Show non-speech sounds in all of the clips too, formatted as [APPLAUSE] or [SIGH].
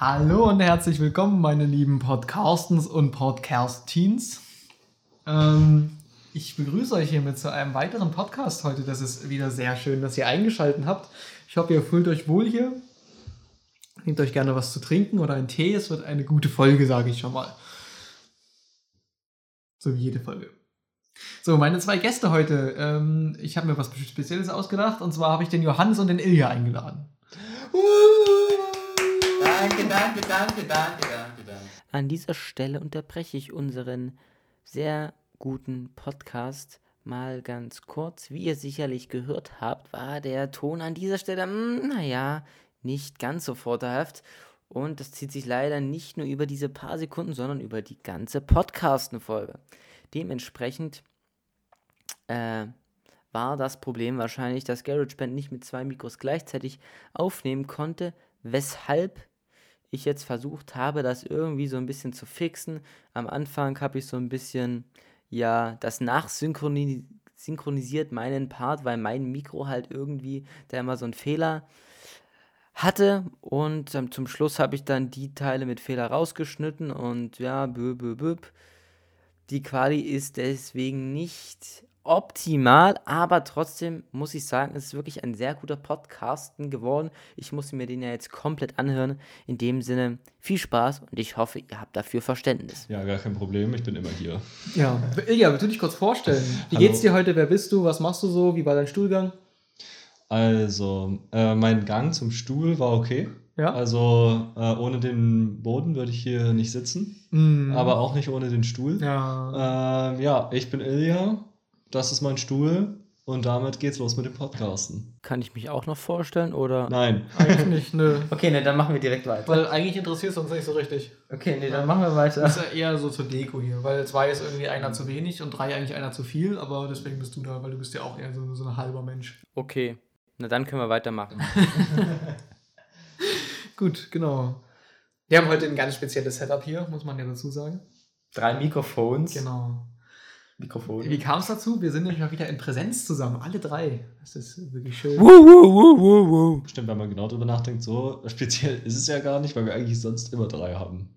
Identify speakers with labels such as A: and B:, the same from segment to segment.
A: Hallo und herzlich willkommen, meine lieben Podcastens und Podcastteens. Ähm, ich begrüße euch hiermit zu einem weiteren Podcast heute. Das ist wieder sehr schön, dass ihr eingeschaltet habt. Ich hoffe, ihr fühlt euch wohl hier. Nehmt euch gerne was zu trinken oder einen Tee. Es wird eine gute Folge, sage ich schon mal. So wie jede Folge. So, meine zwei Gäste heute. Ähm, ich habe mir was Spezielles ausgedacht. Und zwar habe ich den Johannes und den Ilja eingeladen.
B: Danke, danke, danke, danke, danke, danke.
C: An dieser Stelle unterbreche ich unseren sehr guten Podcast mal ganz kurz. Wie ihr sicherlich gehört habt, war der Ton an dieser Stelle, mm, naja, nicht ganz so vorteilhaft. Und das zieht sich leider nicht nur über diese paar Sekunden, sondern über die ganze Podcasten-Folge. Dementsprechend äh, war das Problem wahrscheinlich, dass GarageBand nicht mit zwei Mikros gleichzeitig aufnehmen konnte, weshalb ich jetzt versucht habe, das irgendwie so ein bisschen zu fixen. Am Anfang habe ich so ein bisschen, ja, das nachsynchronisiert meinen Part, weil mein Mikro halt irgendwie da immer so einen Fehler hatte und ähm, zum Schluss habe ich dann die Teile mit Fehler rausgeschnitten und ja, bö, bö, bö. Die Quali ist deswegen nicht optimal, aber trotzdem muss ich sagen, es ist wirklich ein sehr guter Podcasten geworden. Ich muss mir den ja jetzt komplett anhören. In dem Sinne, viel Spaß und ich hoffe, ihr habt dafür Verständnis.
D: Ja, gar kein Problem, ich bin immer hier.
A: Ja, Ilja, willst du dich kurz vorstellen? Wie
D: Hallo.
A: geht's dir heute? Wer bist du? Was machst du so? Wie war dein Stuhlgang?
D: Also, äh, mein Gang zum Stuhl war okay.
A: Ja.
D: Also, äh, ohne den Boden würde ich hier nicht sitzen,
A: Mhm.
D: aber auch nicht ohne den Stuhl.
A: Ja.
D: Ähm, ja, ich bin Ilja, das ist mein Stuhl und damit geht's los mit dem Podcasten.
C: Kann ich mich auch noch vorstellen oder?
D: Nein,
A: Eigentlich nicht, nö. [LAUGHS]
B: Okay, ne, dann machen wir direkt weiter.
A: Weil eigentlich interessiert es uns nicht so richtig.
B: Okay, ne, dann machen wir weiter.
A: Das ist ja eher so zur Deko hier, weil zwei ist irgendwie einer zu wenig und drei eigentlich einer zu viel, aber deswegen bist du da, weil du bist ja auch eher so, so ein halber Mensch.
C: Okay, na dann können wir weitermachen. [LAUGHS]
A: Gut, genau. Wir haben heute ein ganz spezielles Setup hier, muss man ja dazu sagen.
B: Drei Mikrofons.
A: Genau.
B: Mikrofon.
A: Wie kam es dazu? Wir sind nämlich mal wieder in Präsenz zusammen, alle drei. Das ist wirklich schön.
D: stimmt, wenn man genau drüber nachdenkt, so speziell ist es ja gar nicht, weil wir eigentlich sonst immer drei haben.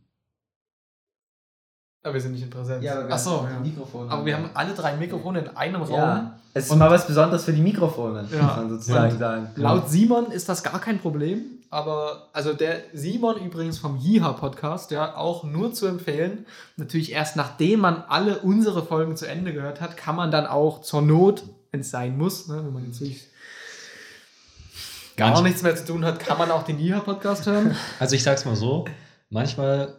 A: Aber wir sind nicht in Präsenz.
B: Ja, aber wir
A: Ach so,
B: haben
A: ja.
B: Mikrofone.
A: Aber wir haben alle drei Mikrofone in einem Raum.
B: Ja, es ist
A: Und-
B: mal was Besonderes für die Mikrofone,
A: Ja.
B: muss man sozusagen
A: Und
B: sagen.
A: Laut Simon ist das gar kein Problem, aber also der Simon übrigens vom Jiha Podcast, ja, auch nur zu empfehlen. Natürlich erst nachdem man alle unsere Folgen zu Ende gehört hat, kann man dann auch zur Not, wenn es sein muss, ne, wenn man jetzt wirklich gar
D: Manch-
A: nichts mehr zu tun hat, kann man auch den Jiha Podcast hören.
D: Also ich sag's mal so, manchmal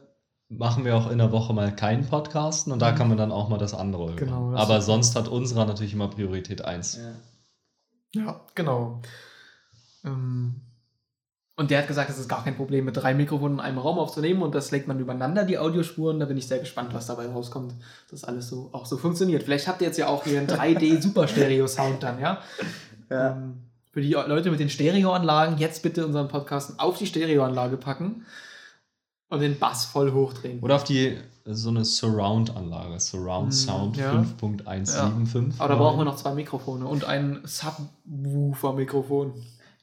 D: machen wir auch in der Woche mal keinen Podcasten und da kann man dann auch mal das andere hören.
A: Genau, das
D: Aber sonst hat unserer natürlich immer Priorität 1.
B: Ja.
A: Ja, genau. Ähm, und der hat gesagt, es ist gar kein Problem, mit drei Mikrofonen in einem Raum aufzunehmen und das legt man übereinander, die Audiospuren. Da bin ich sehr gespannt, was dabei rauskommt, dass alles so auch so funktioniert. Vielleicht habt ihr jetzt ja auch hier einen 3D-Super-Stereo-Sound [LAUGHS] dann, ja?
B: Ja.
A: Ähm, für die Leute mit den Stereoanlagen, jetzt bitte unseren Podcast auf die Stereoanlage packen und den Bass voll hochdrehen.
D: Oder auf die so eine Surround-Anlage, Surround
A: Mm,
D: Sound
A: ja.
D: 5.175.
A: Aber da brauchen wir noch zwei Mikrofone und ein Subwoofer-Mikrofon.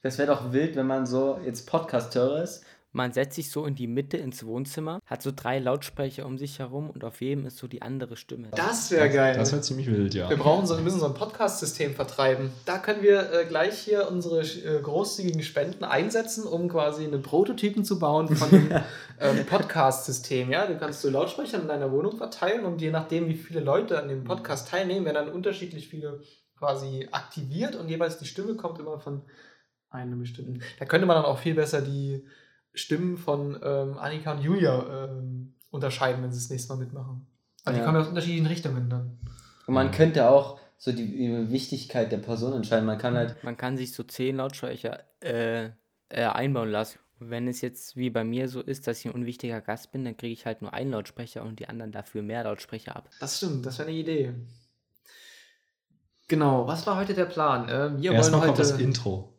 B: Das wäre doch wild, wenn man so jetzt Podcast-Hörer ist.
C: Man setzt sich so in die Mitte ins Wohnzimmer, hat so drei Lautsprecher um sich herum und auf jedem ist so die andere Stimme.
A: Das wäre geil.
D: Das wäre ziemlich wild, ja.
A: Wir brauchen so, wir müssen so ein Podcast-System vertreiben. Da können wir äh, gleich hier unsere äh, großzügigen Spenden einsetzen, um quasi einen Prototypen zu bauen von einem [LAUGHS] ähm, Podcast-System. Ja, du kannst so Lautsprecher in deiner Wohnung verteilen und je nachdem, wie viele Leute an dem Podcast teilnehmen, werden dann unterschiedlich viele quasi aktiviert und jeweils die Stimme kommt immer von einem bestimmten. Da könnte man dann auch viel besser die Stimmen von ähm, Annika und Julia ähm, unterscheiden, wenn sie das nächste Mal mitmachen. Also die
B: Ja.
A: kommen ja aus unterschiedlichen Richtungen dann.
B: Und man könnte auch so die Wichtigkeit der Person entscheiden. Man kann halt,
C: Man kann sich so zehn Lautsprecher äh, äh, einbauen lassen. Und wenn es jetzt wie bei mir so ist, dass ich ein unwichtiger Gast bin, dann kriege ich halt nur einen Lautsprecher und die anderen dafür mehr Lautsprecher ab.
A: Das stimmt, das wäre eine Idee. Genau, was war heute der Plan? Ähm, wir
D: Erstmal
A: wollen
D: kommt das
A: heute.
D: Intro.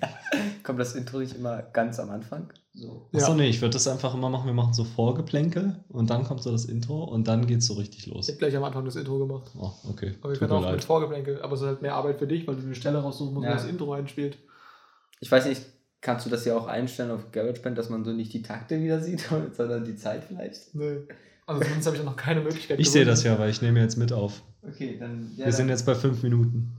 D: [LAUGHS]
B: kommt das Intro nicht immer ganz am Anfang? So.
D: Achso,
A: Ja.
D: nee, ich würde das einfach immer machen. Wir machen so Vorgeplänkel und dann kommt so das Intro und dann geht's so richtig los.
A: Ich habe gleich am Anfang das Intro gemacht.
D: Oh, okay.
A: Aber wir
D: Tut
A: können auch mit
D: leid.
A: Vorgeplänkel, aber es ist halt mehr Arbeit für dich, weil du eine Stelle raussuchen musst, wo
B: Ja.
A: das Intro einspielt.
B: Ich weiß nicht, Kannst du das ja auch einstellen auf GarageBand, dass man so nicht die Takte wieder sieht, [LAUGHS] sondern die Zeit vielleicht?
A: Nee. Also zumindest habe ich noch keine Möglichkeit.
D: Ich sehe das ja, weil ich nehme jetzt mit auf.
B: Okay, dann. Ja,
D: Wir sind
B: dann
D: jetzt bei fünf Minuten.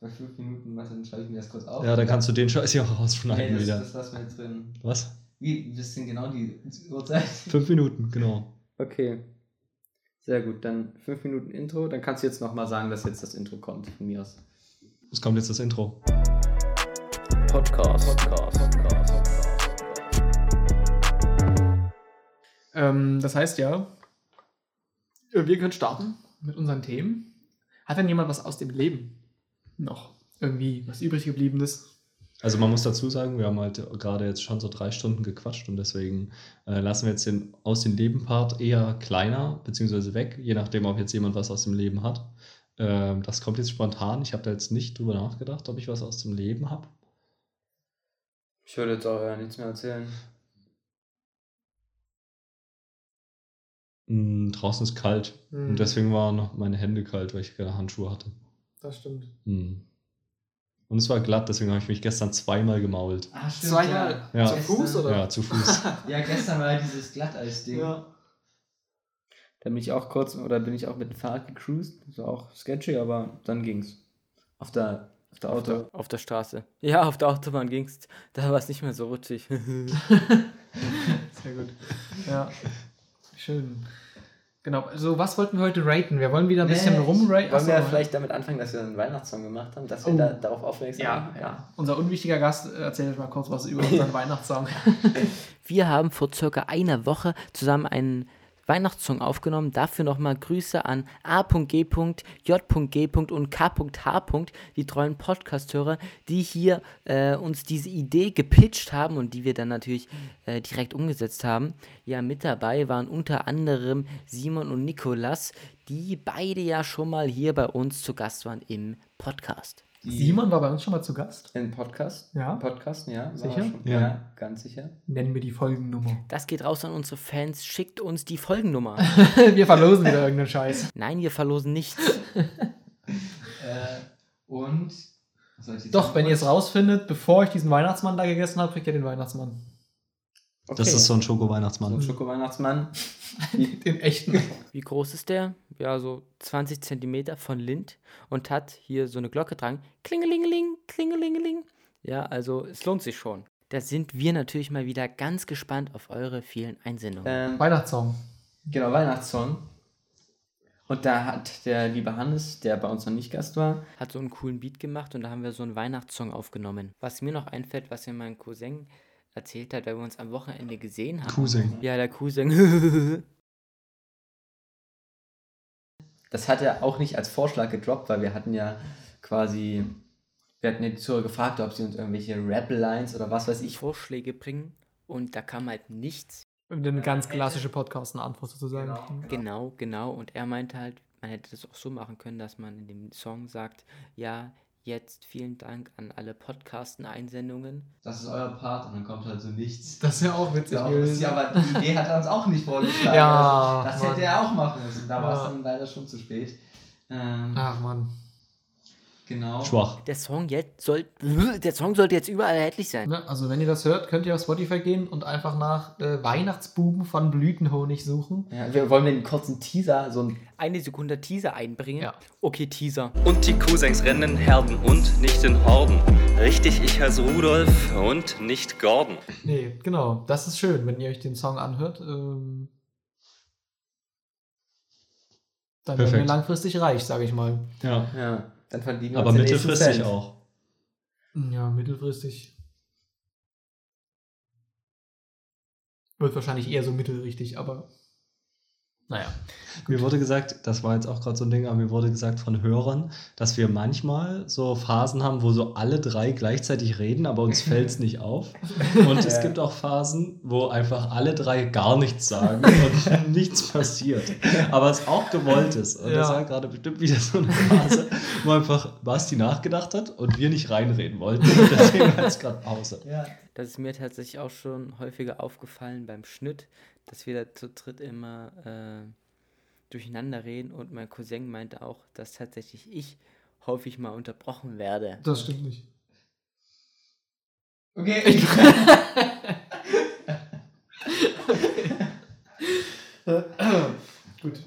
B: Bei fünf Minuten, was, dann schreibe ich mir das kurz auf.
D: Ja, dann kannst du den Scheiß hier auch
B: nee,
D: rausschneiden
B: das,
D: wieder.
B: das lassen wir jetzt drin.
D: Was?
B: Wie, das sind genau die Uhrzeit. [LAUGHS]
D: Fünf Minuten, genau.
B: Okay. Sehr gut, dann fünf Minuten Intro. Dann kannst du jetzt nochmal sagen, dass jetzt das Intro kommt von mir aus.
D: Es kommt jetzt das Intro.
C: Podcast. Podcast. Podcast.
A: Ähm, das heißt ja, wir können starten mit unseren Themen. Hat denn jemand was aus dem Leben noch? Irgendwie was übrig gebliebenes?
D: Also man muss dazu sagen, wir haben halt gerade jetzt schon so drei Stunden gequatscht und deswegen äh, lassen wir jetzt den aus dem Leben-Part eher kleiner, beziehungsweise weg, je nachdem, ob jetzt jemand was aus dem Leben hat. Ähm, das kommt jetzt spontan. Ich habe da jetzt nicht drüber nachgedacht, ob ich was aus dem Leben habe.
B: Ich würde jetzt auch ja nichts mehr erzählen.
D: Mm, draußen ist kalt
A: Hm.
D: und deswegen waren noch meine Hände kalt, weil ich keine Handschuhe hatte.
A: Das stimmt.
D: Mm. Und es war glatt, deswegen habe ich mich gestern zweimal gemault.
B: Ah,
A: Zweimal
D: Ja.
A: zu Fuß oder?
D: Ja, zu Fuß. [LAUGHS]
B: Ja, gestern war dieses Glatteis-Ding.
A: Ja.
B: Da bin ich auch kurz, oder bin ich auch mit dem Fahrrad gecruised. Das war auch sketchy, aber dann ging's. Auf der, auf der
C: Auf
B: Auto.
C: der, auf der Straße. Ja, auf der Autobahn ging's. Da war es nicht mehr so rutschig. [LAUGHS] [LAUGHS]
A: Sehr gut. Ja. Schön. Genau. Also, was wollten wir heute raten? Wir wollen wieder ein bisschen
B: Nee,
A: rumraten.
B: Wollen wir vielleicht damit anfangen, dass wir einen Weihnachtssong gemacht haben, dass wir
A: Oh.
B: da, darauf aufmerksam
A: Ja,
B: machen?
A: ja. Unser unwichtiger Gast äh, erzählt euch mal kurz was über unseren [LAUGHS] Weihnachtssong.
C: Wir haben vor circa einer Woche zusammen einen Weihnachtssong aufgenommen. Dafür nochmal Grüße an A.G. J.G. und K.H. die treuen Podcast-Hörer, die hier äh, uns diese Idee gepitcht haben und die wir dann natürlich äh, direkt umgesetzt haben. Ja, mit dabei waren unter anderem Simon und Nikolas, die beide ja schon mal hier bei uns zu Gast waren im Podcast.
A: Simon war bei uns schon mal zu Gast.
B: Im Podcast?
A: Ja.
B: Podcast, ja.
A: Sicher?
B: Schon,
D: Ja.
B: ja. ganz sicher.
A: Nennen wir die Folgennummer.
C: Das geht raus an unsere Fans. Schickt uns die Folgennummer. [LAUGHS]
A: wir verlosen wieder irgendeinen Scheiß.
C: Nein, wir verlosen nichts. [LAUGHS]
B: Äh, und.
A: Doch, wenn ihr es rausfindet, bevor ich diesen Weihnachtsmann da gegessen habe, kriegt ihr den Weihnachtsmann.
B: Okay.
D: Das ist so ein
B: so
D: Schoko-Weihnachtsmann.
B: ein Schoko-Weihnachtsmann. [LAUGHS]
A: Den echten.
C: Wie groß ist der? Ja, so 20 Zentimeter von Lind und hat hier so eine Glocke dran. Klingelingeling, klingelingeling. Ja, also es lohnt sich schon. Da sind wir natürlich mal wieder ganz gespannt auf eure vielen Einsendungen.
B: Ähm,
A: Weihnachtssong.
B: genau, Weihnachtssong. Und da hat der liebe Hannes, der bei uns noch nicht Gast war,
C: Hat so einen coolen Beat gemacht und da haben wir so einen Weihnachtssong aufgenommen. Was mir noch einfällt, was mir mein Cousin erzählt hat, weil wir uns am Wochenende gesehen haben.
D: Cousin.
C: Ja, der Cousin. [LAUGHS]
B: das hat er auch nicht als Vorschlag gedroppt, weil wir hatten ja quasi, wir hatten ja die Zuhörer gefragt, ob sie uns irgendwelche Rap-Lines oder was weiß ich.
C: Vorschläge bringen und da kam halt nichts.
A: Eine ganz klassische Podcast-Antwort sozusagen.
C: Genau, genau. Und er meinte halt, man hätte das auch so machen können, dass man in dem Song sagt, ja, jetzt vielen Dank an alle Podcasten-Einsendungen.
B: Das ist euer Part und dann kommt halt so nichts.
A: Das ist ja auch witzig.
B: Ja,
A: gewesen.
B: ja, aber die Idee hat er uns auch nicht vorgeschlagen.
A: Ja,
B: Also, das
A: Mann.
B: hätte er auch machen müssen. Da war es
A: Ja.
B: dann leider schon zu spät. Ähm,
A: Ach man.
B: Genau.
D: Schwach.
C: Der Song jetzt soll, [LAUGHS] der Song sollte jetzt überall erhältlich sein.
A: Ne, also wenn ihr das hört, könnt ihr auf Spotify gehen und einfach nach äh, Weihnachtsbuben von Blütenhonig suchen.
B: Ja, wir wollen einen kurzen Teaser, so ein
C: Eine Sekunde Teaser einbringen.
A: Ja.
C: Okay, Teaser.
E: Und die Cousins rennen Herden und nicht in Horden. Richtig, ich heiße Rudolf und nicht Gordon.
A: Nee, genau. Das ist schön, wenn ihr euch den Song anhört. Ähm, dann werden wir
D: Perfekt.
A: langfristig reich, sage ich mal.
D: Ja.
B: Ja, dann verdienen wir
D: Aber
B: uns
D: mittelfristig
B: Cent.
D: auch.
A: Ja, mittelfristig. Wird wahrscheinlich eher so mittelrichtig, aber naja.
D: Mir wurde gesagt, das war jetzt auch gerade so ein Ding, aber mir wurde gesagt von Hörern, dass wir manchmal so Phasen haben, wo so alle drei gleichzeitig reden, aber uns [LAUGHS] fällt es nicht auf. [LAUGHS] Und es gibt auch Phasen, wo einfach alle drei gar nichts sagen [LAUGHS] und nichts passiert. Aber es auch gewollt ist. Und das
A: Ja.
D: war gerade bestimmt wieder so eine Phase, wo einfach Basti nachgedacht hat und wir nicht reinreden wollten. Und deswegen war jetzt gerade Pause.
B: Ja.
C: Das ist mir tatsächlich auch schon häufiger aufgefallen beim Schnitt, dass wir da zu dritt immer äh, durcheinander reden und mein Cousin meinte auch, dass tatsächlich ich häufig mal unterbrochen werde.
A: Das stimmt nicht.
B: Okay. [LAUGHS]
A: Gut.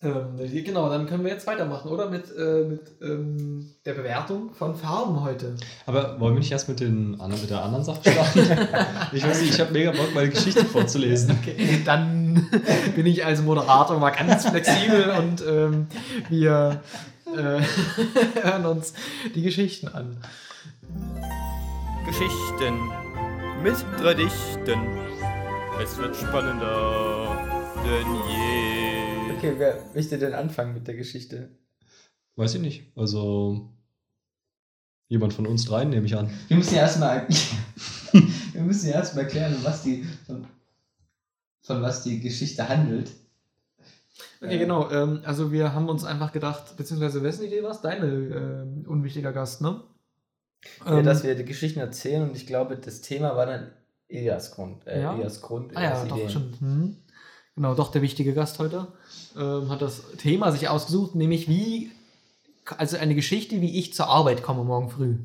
A: Ähm, genau, dann können wir jetzt weitermachen, oder? Mit, äh, mit ähm, der Bewertung von Farben heute.
D: Aber wollen wir nicht erst mit, den, anderen- mit der anderen Sache starten? [LAUGHS] ich weiß nicht, ich habe mega Bock, meine Geschichte vorzulesen.
A: Okay, dann [LAUGHS] bin ich als Moderator mal ganz flexibel und ähm, wir äh, [LAUGHS] hören uns die Geschichten an.
F: Geschichten mit drei Dichten. Es wird spannender denn je.
B: Okay, wer möchte denn anfangen mit der Geschichte?
D: Weiß ich nicht. Also, jemand von uns dreien nehme ich an.
B: Wir müssen ja erstmal [LAUGHS] wir müssen ja erstmal erklären, um was die, von, von was die Geschichte handelt.
A: Okay,
B: Äh.
A: genau. Ähm, also wir haben uns einfach gedacht, beziehungsweise wessen Idee war es? Deine ähm, unwichtiger Gast, ne?
B: ja,
A: Ähm,
B: dass wir die Geschichten erzählen und ich glaube, das Thema war dann Elias Grund. Äh,
A: Ja?
B: Elias Grund.
A: Ah ja,
B: Elias
A: doch,
B: Ideen.
A: stimmt. Hm. Genau, doch der wichtige Gast heute ähm, hat das Thema sich ausgesucht, nämlich wie, also eine Geschichte, wie ich zur Arbeit komme morgen früh.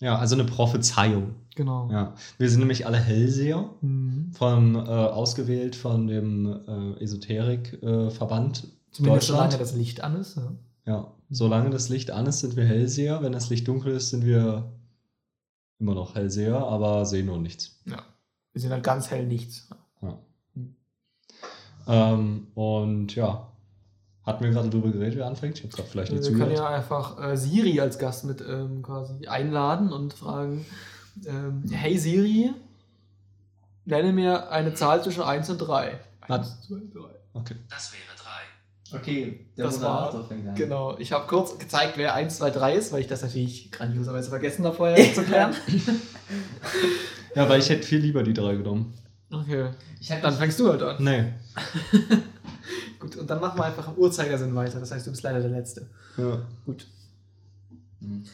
D: Ja, also eine Prophezeiung.
A: Genau.
D: Ja. Wir sind nämlich alle Hellseher,
A: Mhm.
D: von, äh, ausgewählt von dem äh, Esoterik-Verband
A: Zumindest solange
D: Deutschland.
A: das Licht an ist. Ja.
D: Ja, solange das Licht an ist, sind wir Hellseher. Wenn das Licht dunkel ist, sind wir immer noch Hellseher, aber sehen nur nichts.
A: ja. Wir sind halt ganz hell nichts.
D: Ja. Ähm, und ja, hatten wir gerade drüber geredet, wer anfängt? Ich habe gerade vielleicht nicht
A: Wir können
D: zugehört.
A: ja einfach äh, Siri als Gast mit ähm, quasi einladen und fragen, ähm, hey Siri, nenne mir eine Zahl zwischen 1 und 3.
D: Hat-
A: 1, 2, 3.
D: Okay.
E: Das wäre drei.
B: Okay, der
A: Das war-
B: fängt an.
A: Genau, ich habe kurz gezeigt, wer 1, 2, 3 ist, weil ich das natürlich grandioserweise vergessen habe vorher [LAUGHS] zu klären.
D: Ja, weil ich hätte viel lieber die drei genommen.
A: Okay, dann fängst du halt an.
D: Nee. [LAUGHS]
A: Gut, und dann machen wir einfach im Uhrzeigersinn weiter. Das heißt, du bist leider der Letzte.
D: Ja.
A: Gut.
B: Hm.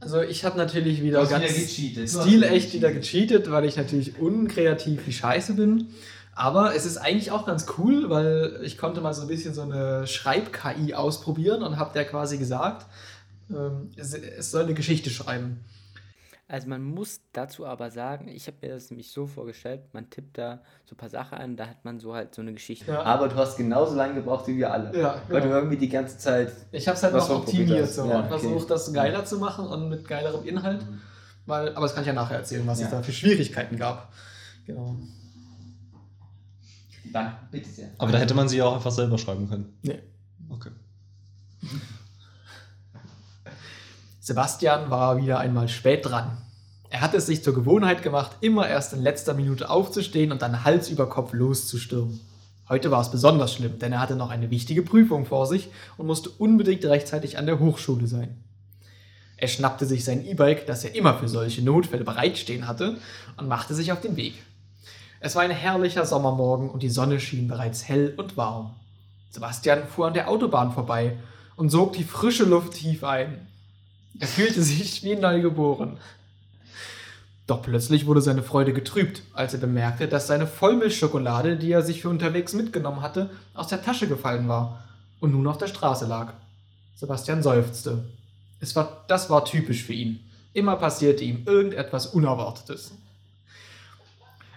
A: Also ich habe natürlich wieder ganz
B: wieder gecheatet.
A: Stilecht
B: wieder
A: wieder gecheatet, weil ich natürlich unkreativ wie scheiße bin. Aber es ist eigentlich auch ganz cool, weil ich konnte mal so ein bisschen so eine Schreib-KI ausprobieren und habe der quasi gesagt, ähm, es, es soll eine Geschichte schreiben.
C: Also man muss dazu aber sagen, ich habe mir das nämlich so vorgestellt, man tippt da so ein paar Sachen an, da hat man so halt so eine Geschichte.
A: Ja.
B: Aber du hast genauso lange gebraucht wie wir alle.
A: Ja,
B: Weil du
A: genau.
B: irgendwie die ganze Zeit.
A: Ich habe es halt
B: Was
A: noch optimiert so
B: Ja,
A: und
B: okay.
A: versucht, das geiler zu machen und mit geilerem Inhalt. Weil, aber das kann ich ja nachher erzählen, was es
B: Ja.
A: da für Schwierigkeiten gab. Genau.
B: Dann, bitte sehr.
D: Aber da hätte man sie auch einfach selber schreiben können.
A: Nee.
D: Okay.
A: Sebastian war wieder einmal spät dran. Er hatte es sich zur Gewohnheit gemacht, immer erst in letzter Minute aufzustehen und dann Hals über Kopf loszustürmen. Heute war es besonders schlimm, denn er hatte noch eine wichtige Prüfung vor sich und musste unbedingt rechtzeitig an der Hochschule sein. Er schnappte sich sein E-Bike, das er immer für solche Notfälle bereitstehen hatte, und machte sich auf den Weg. Es war ein herrlicher Sommermorgen und die Sonne schien bereits hell und warm. Sebastian fuhr an der Autobahn vorbei und sog die frische Luft tief ein. Er fühlte sich wie neugeboren. Doch plötzlich wurde seine Freude getrübt, als er bemerkte, dass seine Vollmilchschokolade, die er sich für unterwegs mitgenommen hatte, aus der Tasche gefallen war und nun auf der Straße lag. Sebastian seufzte. Es war, das war typisch für ihn. Immer passierte ihm irgendetwas Unerwartetes.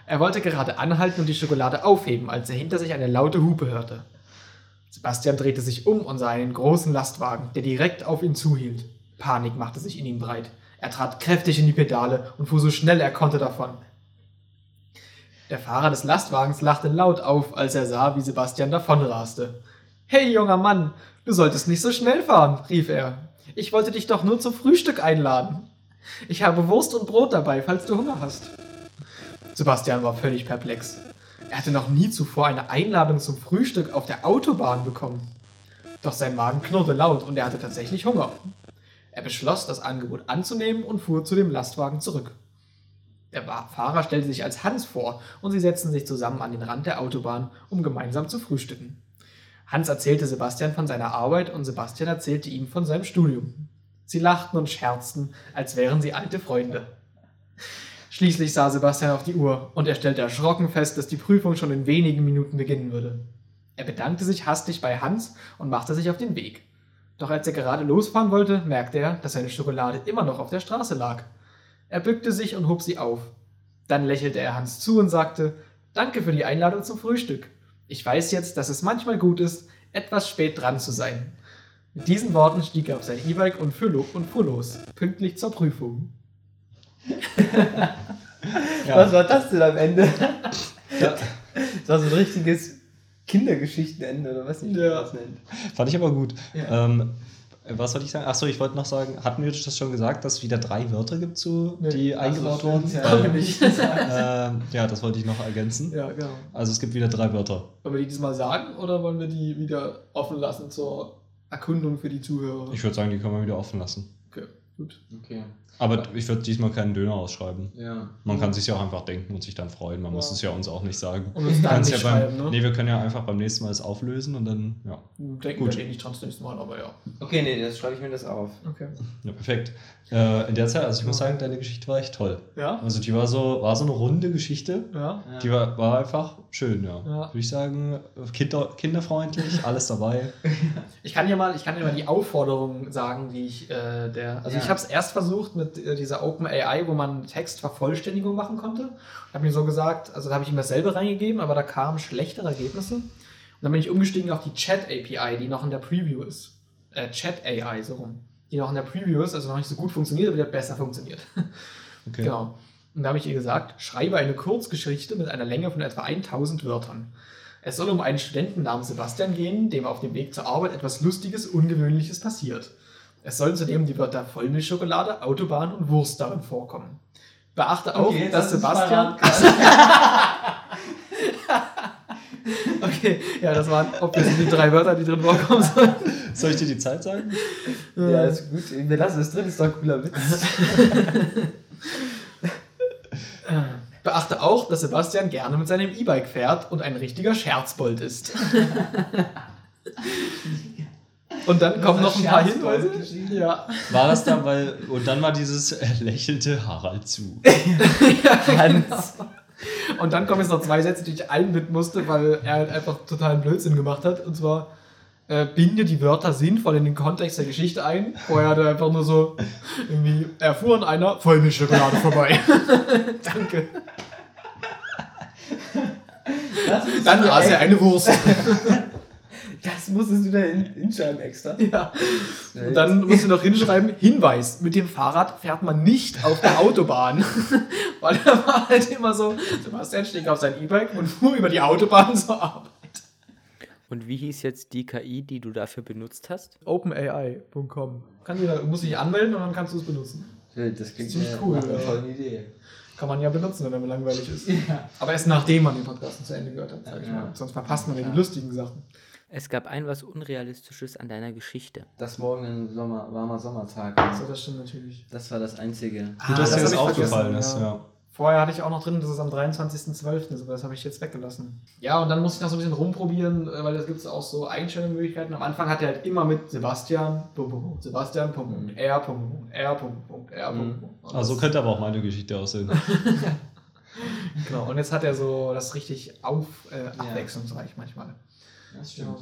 A: Er wollte gerade anhalten und die Schokolade aufheben, als er hinter sich eine laute Hupe hörte. Sebastian drehte sich um und sah einen großen Lastwagen, der direkt auf ihn zuhielt. Panik machte sich in ihm breit. Er trat kräftig in die Pedale und fuhr so schnell er konnte davon. Der Fahrer des Lastwagens lachte laut auf, als er sah, wie Sebastian davonraste. Hey, junger Mann, du solltest nicht so schnell fahren, rief er. Ich wollte dich doch nur zum Frühstück einladen. Ich habe Wurst und Brot dabei, falls du Hunger hast. Sebastian war völlig perplex. Er hatte noch nie zuvor eine Einladung zum Frühstück auf der Autobahn bekommen. Doch sein Magen knurrte laut und er hatte tatsächlich Hunger. Er beschloss, das Angebot anzunehmen und fuhr zu dem Lastwagen zurück. Der Fahrer stellte sich als Hans vor und sie setzten sich zusammen an den Rand der Autobahn, um gemeinsam zu frühstücken. Hans erzählte Sebastian von seiner Arbeit und Sebastian erzählte ihm von seinem Studium. Sie lachten und scherzten, als wären sie alte Freunde. Schließlich sah Sebastian auf die Uhr und er stellte erschrocken fest, dass die Prüfung schon in wenigen Minuten beginnen würde. Er bedankte sich hastig bei Hans und machte sich auf den Weg. Doch als er gerade losfahren wollte, merkte er, dass seine Schokolade immer noch auf der Straße lag. Er bückte sich und hob sie auf. Dann lächelte er Hans zu und sagte, Danke für die Einladung zum Frühstück. Ich weiß jetzt, dass es manchmal gut ist, etwas spät dran zu sein. Mit diesen Worten stieg er auf sein E-Bike und fuhr lo- und fuhr los, pünktlich zur Prüfung. [LAUGHS]
B: Was war das denn am Ende? Das war so ein richtiges Kindergeschichtenende oder was ich
A: Ja.
B: das nennt.
D: Fand ich aber gut.
B: Ja.
D: Ähm, was wollte ich sagen? Achso, ich wollte noch sagen, hatten wir das schon gesagt, dass es wieder drei Wörter gibt, zu,
A: Nee.
D: die eingebaut
B: stimmt,
D: wurden?
B: ja.
A: Danke nicht.
D: Ähm, ja, das wollte ich noch ergänzen.
A: Ja, genau.
D: Also es gibt wieder drei Wörter.
A: Wollen wir die diesmal sagen oder wollen wir die wieder offen lassen zur Erkundung für die Zuhörer?
D: Ich würde sagen, die können wir wieder offen lassen.
A: Okay, gut.
B: Okay.
D: Aber ich würde diesmal keinen Döner ausschreiben.
B: Ja.
D: Man kann sich ja auch einfach denken und sich dann freuen. Man muss
A: Ja.
D: es ja uns auch nicht sagen.
A: Und uns [LAUGHS] dann nicht
D: ja beim,
A: schreiben, ne?
D: Nee, wir können ja einfach beim nächsten Mal es auflösen und dann, ja.
A: Denken
D: Gut.
A: wir eh nicht dran das nächste Mal, aber ja.
B: Okay, nee, das schreibe ich mir das auf.
A: Okay.
D: Ja, perfekt. Äh, in der Zeit, also ich muss sagen, deine Geschichte war echt toll.
A: Ja?
D: Also die war so, war so eine runde Geschichte.
A: Ja.
D: Die war, war einfach schön, ja.
A: Ja.
D: Würde ich sagen, Kinder, kinderfreundlich, alles dabei. [LAUGHS]
A: Ich kann ja mal, ich kann ja mal die Aufforderung sagen, die ich äh, der. Also
B: Ja.
A: ich habe es erst versucht mit äh, dieser Open AI, wo man Textvervollständigung machen konnte. Ich habe mir so gesagt, also da habe ich ihm dasselbe reingegeben, aber da kamen schlechtere Ergebnisse. Und dann bin ich umgestiegen auf die Chat API, die noch in der Preview ist. Äh, Chat AI, so rum. Die noch in der Preview ist, also noch nicht so gut funktioniert, aber die hat besser funktioniert. [LAUGHS]
D: Okay.
A: Genau. Und da habe ich ihr gesagt, schreibe eine Kurzgeschichte mit einer Länge von etwa 1000 Wörtern. Es soll um einen Studenten namens Sebastian gehen, dem auf dem Weg zur Arbeit etwas Lustiges, Ungewöhnliches passiert. Es sollen zudem die Wörter Vollmilchschokolade, Autobahn und Wurst darin vorkommen. Beachte auch,
B: Okay,
A: dass Sebastian. [LAUGHS] okay, ja, das waren obviously die drei Wörter, die drin vorkommen sollen.
D: Soll ich dir die Zeit sagen?
B: Ja, ist gut. Wir lassen es drin, ist doch ein cooler Witz. [LAUGHS]
A: Beachte auch, dass Sebastian gerne mit seinem E-Bike fährt und ein richtiger Scherzbold ist. [LAUGHS] und dann kommen noch ein paar Hinweise.
B: geschrieben?
A: Ja.
D: War das dann, weil. Und dann war dieses äh, lächelte Harald zu. [LAUGHS]
B: Hans.
A: Und dann kommen jetzt noch zwei Sätze, die ich einbinden musste, weil er halt einfach totalen Blödsinn gemacht hat. Und zwar äh, binde die Wörter sinnvoll in den Kontext der Geschichte ein. Vorher hat er einfach nur so irgendwie, er fuhr an einer Vollmilchschokolade vorbei. [LAUGHS] Danke. Dann aß er eine Wurst. [LAUGHS]
B: Das musstest du da hin- hinschreiben extra.
A: ja. Und dann musst du noch hinschreiben, Hinweis, mit dem Fahrrad fährt man nicht auf der Autobahn. [LAUGHS] Weil er war halt immer so, Sebastian stieg auf sein E-Bike und fuhr über die Autobahn zur Arbeit.
C: Und wie hieß jetzt die KI, die du dafür benutzt hast?
A: OpenAI.com. Kann jeder, muss sich anmelden und dann kannst du es benutzen.
B: Das klingt
A: Ziemlich
B: ja
A: cool, ja.
B: tollen Idee.
A: Kann man ja benutzen, wenn er mir langweilig ist. Aber erst nachdem man den Podcast zu Ende gehört hat, sag ich
B: Ja.
A: mal. Sonst verpasst man ja die lustigen Sachen.
C: Es gab ein was Unrealistisches an deiner Geschichte.
B: Das morgen ein Sommer, warmer Sommertag.
A: So, das stimmt natürlich.
B: Das war das Einzige.
A: Ah,
D: dass
A: das
D: dir das
A: ich
D: aufgefallen ist,
A: ja.
D: ja.
A: Vorher hatte ich auch noch drin, dass es am 23.12. ist, aber das habe ich jetzt weggelassen. Ja, und dann musste ich noch so ein bisschen rumprobieren, äh, weil es gibt auch so Einstellungsmöglichkeiten. Am Anfang hat er halt immer mit Sebastian, Sebastian, Punkt, Punkt, R, Punkt, Punkt, R, Punkt, Punkt, R, Punkt, Punkt. Und
D: Also
A: das-
D: könnte aber auch meine Geschichte aussehen. [LAUGHS]
A: Genau, und jetzt hat er so das richtig auf, äh, abwechslungsreich manchmal.
B: Das
A: Ja.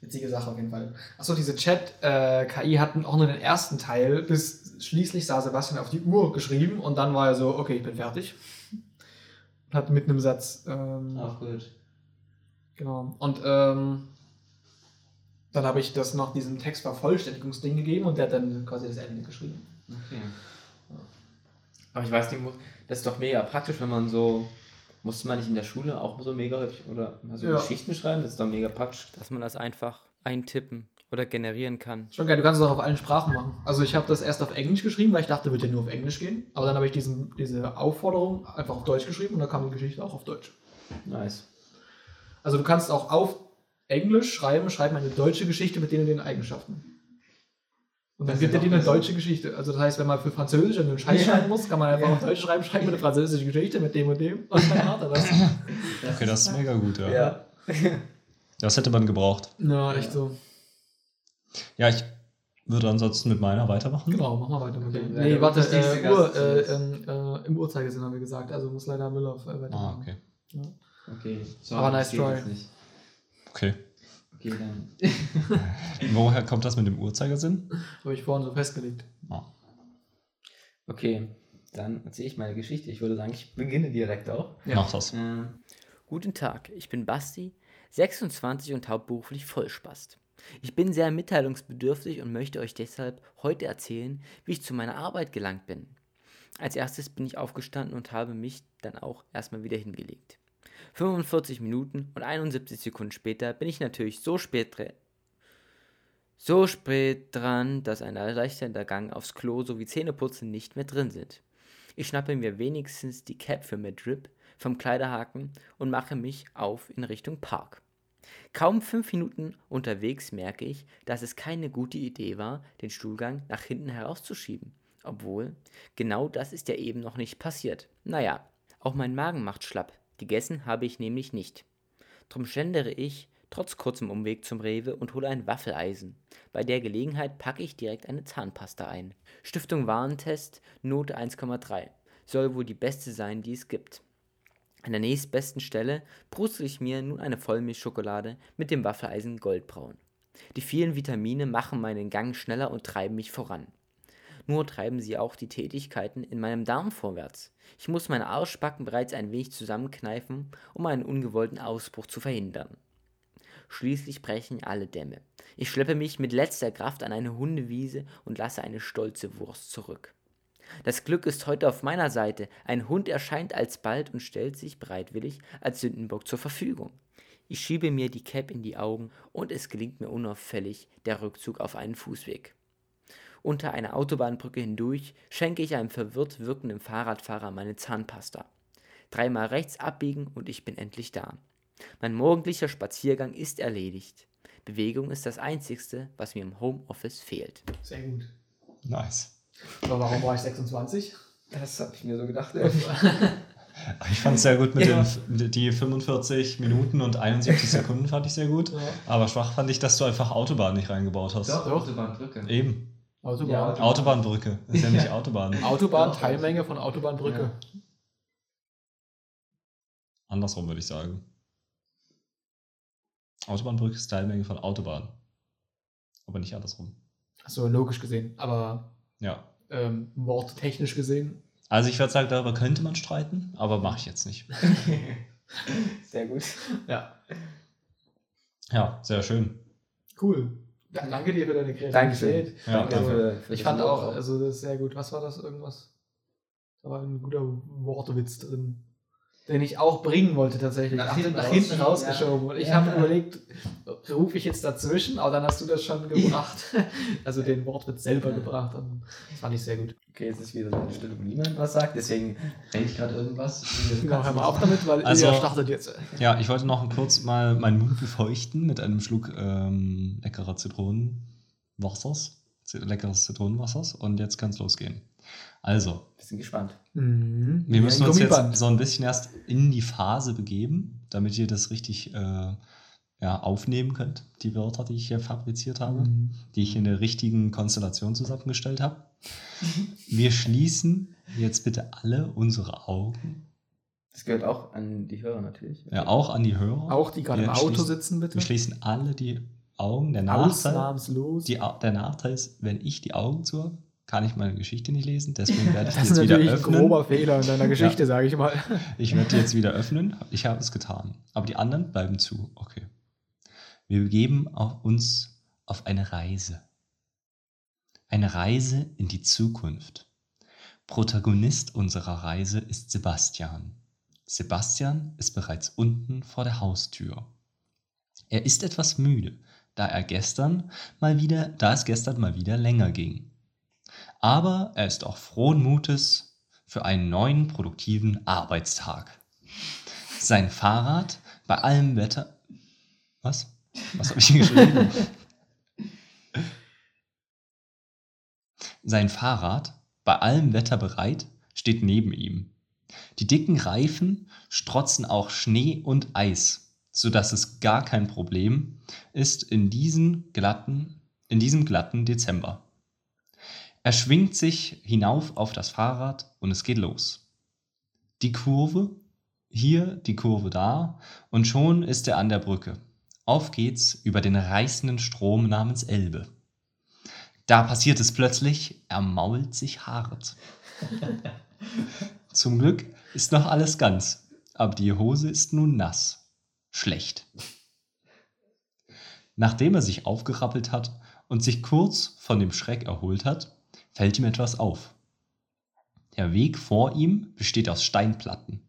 A: Witzige Sache auf jeden Fall. Achso, diese Chat-KI hatten auch nur den ersten Teil, bis schließlich sah Sebastian auf die Uhr geschrieben und dann war er so, okay, ich bin fertig. Und hat mit einem Satz. Ähm,
B: Auch gut.
A: Genau. Und ähm, dann habe ich das noch diesem Textvervollständigungsding gegeben und der hat dann quasi das Ende geschrieben.
B: Okay. Aber ich weiß nicht, das ist doch mega praktisch, wenn man so. Musste man nicht in der Schule auch so mega häufig oder so
A: Ja.
B: Geschichten schreiben? Das ist doch mega praktisch.
C: Dass man das einfach eintippen oder generieren kann.
A: Schon geil, du kannst es auch auf allen Sprachen machen. Also ich habe das erst auf Englisch geschrieben, weil ich dachte, wird ja nur auf Englisch gehen. Aber dann habe ich diesen, diese Aufforderung einfach auf Deutsch geschrieben und dann kam die Geschichte auch auf Deutsch.
B: Nice.
A: Also du kannst auch auf Englisch schreiben, schreiben eine deutsche Geschichte mit den und den Eigenschaften. Und dann gibt er dir eine deutsche Geschichte. Also das heißt, wenn man für Französisch einen Scheiß
B: Ja.
A: schreiben muss, kann man einfach
B: Ja.
A: auf Deutsch schreiben, schreiben wir eine französische Geschichte mit dem und dem. Und dann hat er das. [LAUGHS]
D: Okay, das ist mega gut, ja.
B: Ja.
D: Das hätte man gebraucht.
A: Ja, echt so.
D: Ja, ich würde ansonsten mit meiner weitermachen.
A: Genau, mach mal weiter mit
B: Okay,
A: dem.
B: ja,
A: Nee,
B: der
A: warte, äh, Uhr,
B: ist
A: äh, ähm, äh, im Uhrzeigersinn haben wir gesagt, also muss leider Müller äh, weitermachen.
D: Ah, okay.
B: Okay. So,
A: Aber nice try.
D: Okay.
B: Okay, dann. [LAUGHS]
D: Woher kommt das mit dem Uhrzeigersinn?
A: Habe ich vorhin so festgelegt.
D: Ah.
B: Okay, dann erzähle ich meine Geschichte. Ich würde sagen, ich beginne direkt auch.
A: Ja.
D: Mach das.
B: Ähm,
C: Guten Tag, ich bin Basti, 26 und hauptberuflich Vollspast. Ich bin sehr mitteilungsbedürftig und möchte euch deshalb heute erzählen, wie ich zu meiner Arbeit gelangt bin. Als erstes bin ich aufgestanden und habe mich dann auch erstmal wieder hingelegt. 45 Minuten und 71 Sekunden später bin ich natürlich so spät so spät dran, dass ein erleichternder Gang aufs Klo sowie Zähneputzen nicht mehr drin sind. Ich schnappe mir wenigstens die Cap für Madrip vom Kleiderhaken und mache mich auf in Richtung Park. Kaum fünf Minuten unterwegs merke ich, dass es keine gute Idee war, den Stuhlgang nach hinten herauszuschieben. Obwohl, genau das ist ja eben noch nicht passiert. Naja, auch mein Magen macht schlapp. Gegessen habe ich nämlich nicht. Drum schlendere ich trotz kurzem Umweg zum Rewe und hole ein Waffeleisen. Bei der Gelegenheit packe ich direkt eine Zahnpasta ein. Stiftung Warentest, Note 1,3. Soll wohl die beste sein, die es gibt. An der nächstbesten Stelle brustel ich mir nun eine Vollmilchschokolade mit dem Waffeleisen goldbraun. Die vielen Vitamine machen meinen Gang schneller und treiben mich voran. Nur treiben sie auch die Tätigkeiten in meinem Darm vorwärts. Ich muss meine Arschbacken bereits ein wenig zusammenkneifen, um einen ungewollten Ausbruch zu verhindern. Schließlich brechen alle Dämme. Ich schleppe mich mit letzter Kraft an eine Hundewiese und lasse eine stolze Wurst zurück. Das Glück ist heute auf meiner Seite. Ein Hund erscheint alsbald und stellt sich bereitwillig als Sündenbock zur Verfügung. Ich schiebe mir die Cap in die Augen und es gelingt mir unauffällig der Rückzug auf einen Fußweg. Unter einer Autobahnbrücke hindurch schenke ich einem verwirrt wirkenden Fahrradfahrer meine Zahnpasta. Dreimal rechts abbiegen und ich bin endlich da. Mein morgendlicher Spaziergang ist erledigt. Bewegung ist das Einzigste, was mir im Homeoffice fehlt.
A: Sehr gut.
D: Nice.
A: Aber warum war ich 26?
B: das habe ich mir so gedacht. [LAUGHS]
D: Ich fand es sehr gut mit
A: Ja.
D: den die 45 Minuten und 71 Sekunden fand ich sehr gut.
A: Ja.
D: Aber schwach fand ich, dass du einfach Autobahn nicht reingebaut hast.
B: Doch, Autobahnbrücke.
D: Eben.
A: Autobahn.
B: Ja,
D: Autobahnbrücke. Ist ja nicht Autobahn.
A: Autobahn. Teilmenge von Autobahnbrücke.
D: Andersrum würde ich sagen. Autobahnbrücke ist Teilmenge von Autobahn. Aber nicht andersrum.
A: So logisch gesehen. Aber
D: Ja.
A: ähm, worttechnisch gesehen.
D: Also ich würde sagen, darüber könnte man streiten, aber mache ich jetzt nicht. [LAUGHS]
B: Sehr gut.
A: Ja.
D: Ja, sehr schön.
A: Cool. Da- Danke dir für deine Kreativität.
B: Dankeschön.
D: Ja,
B: Danke
D: danke.
B: für, für
A: Ich fand auch, also das ist sehr gut. Was war das? Irgendwas? Da war ein guter Wortwitz drin. Den ich auch bringen wollte tatsächlich.
B: Nach hinten
A: nach hinten rausgeschoben. Und ich
B: ja.
A: habe überlegt, rufe ich jetzt dazwischen, aber dann hast du das schon gebracht. [LAUGHS] also den Wortwitz selber gebracht. Und das fand ich sehr gut.
B: Okay, jetzt ist wieder so eine Stille, wo niemand was sagt, deswegen rede ich gerade irgendwas. [LAUGHS]
A: Genau, hör mal auf damit, weil
D: Also-
A: ihr startet jetzt.
D: Ja, ich wollte noch kurz mal meinen Mund befeuchten mit einem Schluck ähm, leckerer Zitronenwassers. Leckeres Zitronenwassers. Und jetzt kann es losgehen. Also,
B: Bisschen gespannt.
A: Mhm.
D: wir müssen uns jetzt so ein bisschen erst in die Phase begeben, damit ihr das richtig äh, ja, aufnehmen könnt, die Wörter, die ich hier fabriziert habe,
A: Mhm.
D: die ich in der richtigen Konstellation zusammengestellt habe. Wir schließen jetzt bitte alle unsere Augen,
B: Das gehört auch an die Hörer natürlich.
D: ja, auch an die Hörer.
A: Auch die gerade im
D: Wir
A: Auto sitzen, bitte.
D: Wir schließen alle die Augen. Der Nachteil, die, der Nachteil ist, wenn ich die Augen zu habe, kann ich meine Geschichte nicht lesen. Deswegen [LAUGHS] werde ich
A: das ist
D: jetzt wieder
A: natürlich ein
D: öffnen.
A: grober Fehler in deiner Geschichte, sage ich mal. [LAUGHS]
D: Ich werde jetzt wieder öffnen. Ich habe es getan. Aber die anderen bleiben zu. Okay. Wir begeben uns auf eine Reise. Eine Reise in die Zukunft. Protagonist unserer Reise ist Sebastian. Sebastian ist bereits unten vor der Haustür. Er ist etwas müde, da er gestern mal wieder, da es gestern mal wieder länger ging. Aber er ist auch frohen Mutes für einen neuen produktiven Arbeitstag. Sein Fahrrad bei allem Wetter. Was? Was habe ich hier geschrieben? [LAUGHS] Sein Fahrrad, bei allem Wetter bereit, steht neben ihm. Die dicken Reifen strotzen auch Schnee und Eis, sodass es gar kein Problem ist in, diesen glatten, in diesem glatten Dezember. Er schwingt sich hinauf auf das Fahrrad und es geht los. Die Kurve, hier die Kurve da und schon ist er an der Brücke. Auf geht's über den reißenden Strom namens Elbe. Da passiert es plötzlich, er mault sich hart. [LAUGHS] Zum Glück ist noch alles ganz, aber die Hose ist nun nass. Schlecht. Nachdem er sich aufgerappelt hat und sich kurz von dem Schreck erholt hat, fällt ihm etwas auf. Der Weg vor ihm besteht aus Steinplatten.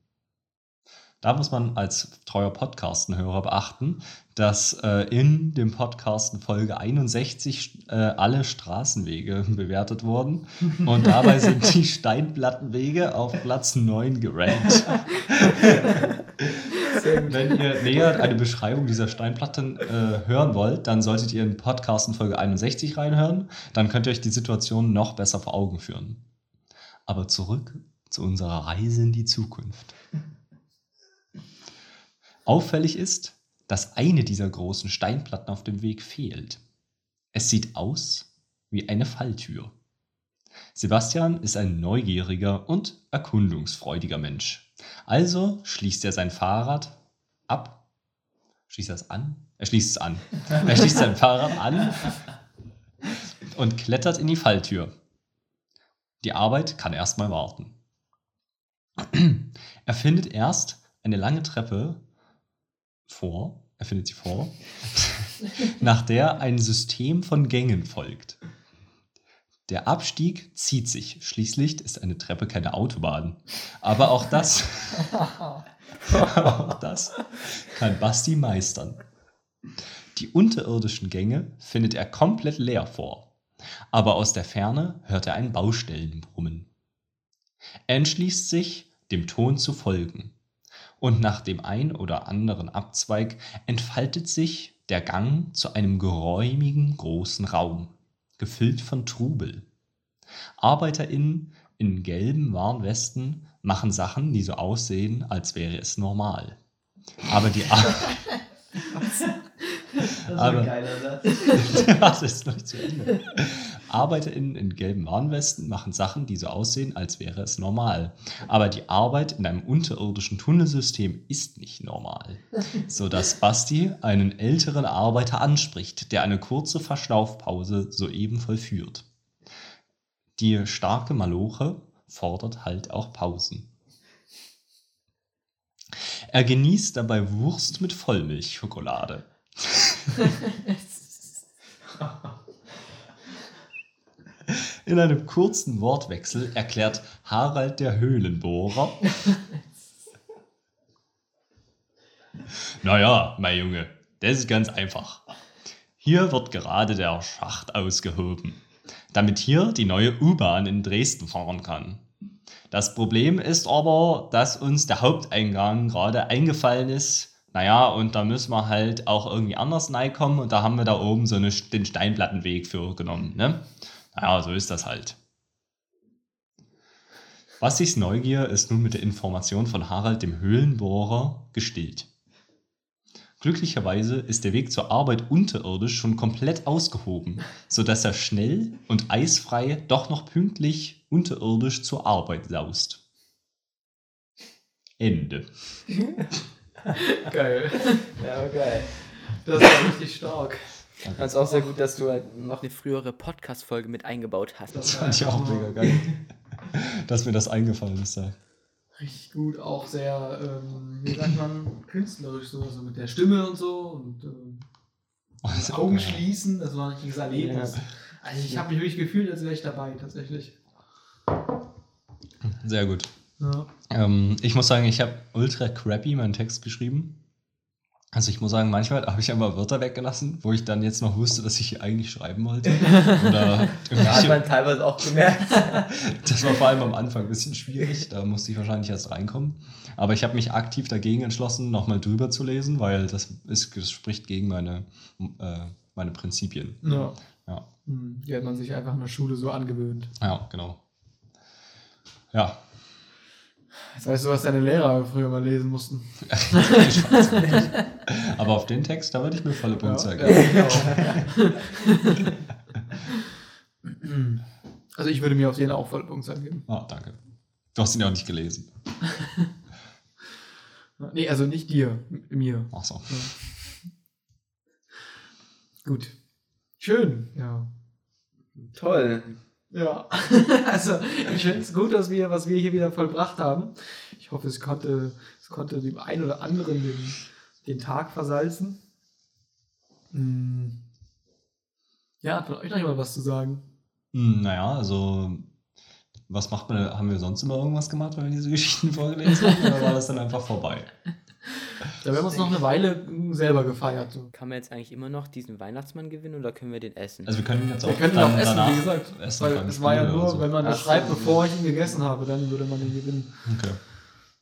D: Da muss man als treuer Podcastenhörer beachten, dass äh, in dem Podcasten Folge 61 äh, alle Straßenwege [LAUGHS] bewertet wurden und dabei sind die [LAUGHS] Steinplattenwege auf Platz 9 gerankt. Wenn ihr näher eine Beschreibung dieser Steinplatten äh, hören wollt, dann solltet ihr in Podcasten Folge 61 reinhören. Dann könnt ihr euch die Situation noch besser vor Augen führen. Aber zurück zu unserer Reise in die Zukunft. Auffällig ist, dass eine dieser großen Steinplatten auf dem Weg fehlt. Es sieht aus wie eine Falltür. Sebastian ist ein neugieriger und erkundungsfreudiger Mensch. Also schließt er sein Fahrrad ab. Schließt er es an? Er schließt es an. Er schließt sein [LAUGHS] Fahrrad an und klettert in die Falltür. Die Arbeit kann erstmal warten. Er findet erst eine lange Treppe vor, er findet sie vor, [LAUGHS] nach der ein System von Gängen folgt. Der Abstieg zieht sich. Schließlich ist eine Treppe keine Autobahn. Aber auch das, [LAUGHS] auch das kann Basti meistern. Die unterirdischen Gänge findet er komplett leer vor. Aber aus der Ferne hört er ein Baustellenbrummen. Er entschließt sich, dem Ton zu folgen und nach dem ein oder anderen Abzweig entfaltet sich der Gang zu einem geräumigen großen Raum, gefüllt von Trubel. ArbeiterInnen in gelben Warnwesten machen Sachen, die so aussehen, als wäre es normal. Aber die Ar [LAUGHS] [LAUGHS] [LAUGHS] Aber, [LAUGHS] das ist noch nicht zu Ende. ArbeiterInnen in gelben Warnwesten machen Sachen, die so aussehen, als wäre es normal. Aber die Arbeit in einem unterirdischen Tunnelsystem ist nicht normal. Sodass Basti einen älteren Arbeiter anspricht, der eine kurze Verschnaufpause soeben vollführt. Die starke Maloche fordert halt auch Pausen. Er genießt dabei Wurst mit Vollmilchschokolade. In einem kurzen Wortwechsel erklärt Harald der Höhlenbohrer. naja, mein Junge, das ist ganz einfach. Hier wird gerade der Schacht ausgehoben, damit hier die neue U-Bahn in Dresden fahren kann. Das Problem ist aber, dass uns der Haupteingang gerade eingefallen ist. Naja, und da müssen wir halt auch irgendwie anders reinkommen und da haben wir da oben so eine, den Steinplattenweg für genommen. Ne? Naja, so ist das halt. Bastis Neugier ist nun mit der Information von Harald dem Höhlenbohrer gestillt. Glücklicherweise ist der Weg zur Arbeit unterirdisch schon komplett ausgehoben, sodass er schnell und eisfrei doch noch pünktlich unterirdisch zur Arbeit saust. Ende. [LAUGHS] [LAUGHS]
A: Geil.
C: Ja, geil.
A: Das war richtig stark.
C: Ich fand es auch sehr gut, dass du halt noch eine frühere Podcast-Folge mit eingebaut hast.
A: Das
D: Fand ich auch mega geil. Dass mir das eingefallen ist. Ja.
A: Richtig gut, auch sehr, ähm, wie sagt man, künstlerisch so, so mit der Stimme und so und ähm, die Augen schließen, das war ein richtiges Erlebnis. Also ich habe mich wirklich gefühlt, als wäre ich dabei, tatsächlich.
D: Sehr gut.
A: Ja.
D: Ähm, ich muss sagen, ich habe ultra crappy meinen Text geschrieben. Also ich muss sagen, manchmal habe ich einmal Wörter weggelassen, wo ich dann jetzt noch wusste, dass ich eigentlich schreiben wollte. Oder [LAUGHS]
C: Da hat man teilweise auch gemerkt. [LAUGHS]
D: das war vor allem am Anfang ein bisschen schwierig, da musste ich wahrscheinlich erst reinkommen. Aber ich habe mich aktiv dagegen entschlossen, nochmal drüber zu lesen, weil das, ist, das spricht gegen meine, äh, meine Prinzipien.
A: ja.
D: Ja,
A: Hm, Die hat man sich einfach in der Schule so angewöhnt.
D: ja genau. Ja,
A: Jetzt weißt du, was deine Lehrer früher mal lesen mussten. [LAUGHS]
D: Aber auf den Text, da würde ich mir volle Punkte
A: Ja,
D: geben.
A: ja, auch. [LAUGHS] Also ich würde mir auf jeden auch volle Punkte geben.
D: Ah, danke. Du hast ihn ja auch nicht gelesen. [LAUGHS]
A: Nee, also nicht dir, mir.
D: Ach so.
A: Gut. Schön, ja.
B: Toll.
A: Ja, [LAUGHS] also ich finde es gut, dass wir, was wir hier wieder vollbracht haben. Ich hoffe, es konnte, es konnte dem einen oder anderen den, den Tag versalzen. Hm. Ja, hat von euch noch jemand was zu sagen?
D: Hm, Naja, also, was macht man? Haben wir sonst immer irgendwas gemacht, wenn wir diese Geschichten vorgelesen haben? Oder war das dann einfach vorbei? [LAUGHS]
A: Da haben wir uns noch eine Weile selber gefeiert. So.
C: Kann man jetzt eigentlich immer noch diesen Weihnachtsmann gewinnen oder können wir den essen?
D: Also, wir können ihn jetzt
A: Wir
D: auch
A: können ihn auch essen, wie gesagt.
D: essen
A: Weil es war ja nur,
D: so.
A: wenn man das
B: Ach
A: schreibt, bevor ich ihn gegessen habe, dann würde man ihn gewinnen.
D: Okay.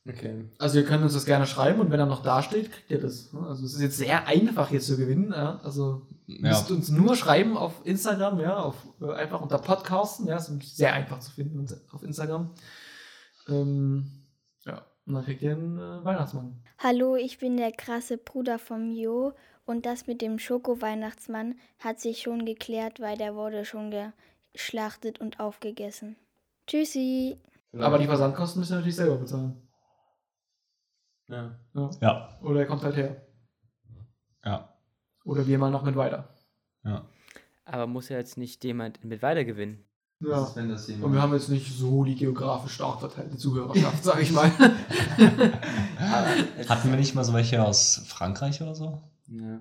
B: Okay.
A: Also ihr könnt uns das gerne schreiben und wenn er noch da steht, kriegt ihr das. ne? Also es ist jetzt sehr einfach hier zu gewinnen. Ja? Also ihr
D: Ja.
A: müsst uns nur schreiben auf Instagram, ja, auf, äh, einfach unter Podcasten, ja, ist sehr einfach zu finden auf Instagram. Ähm, und dann kriegt ihr einen äh, Weihnachtsmann.
G: Hallo, ich bin der krasse Bruder vom Jo und das mit dem Schoko-Weihnachtsmann hat sich schon geklärt, weil der wurde schon geschlachtet und aufgegessen. Tschüssi!
A: Aber die Versandkosten müsst ihr natürlich selber bezahlen.
B: Ja.
A: Ja.
D: Ja,
A: Oder er kommt halt her.
D: ja,
A: Oder wir mal noch mit weiter.
D: ja.
C: Aber muss ja jetzt nicht jemand mit weiter gewinnen.
A: Ja.
B: ist, wenn das jemand...
A: Und wir haben jetzt nicht so die geografisch stark verteilte Zuhörerschaft, sag ich mal. [LAUGHS]
D: Hatten wir nicht mal so welche aus Frankreich oder so?
B: Ja.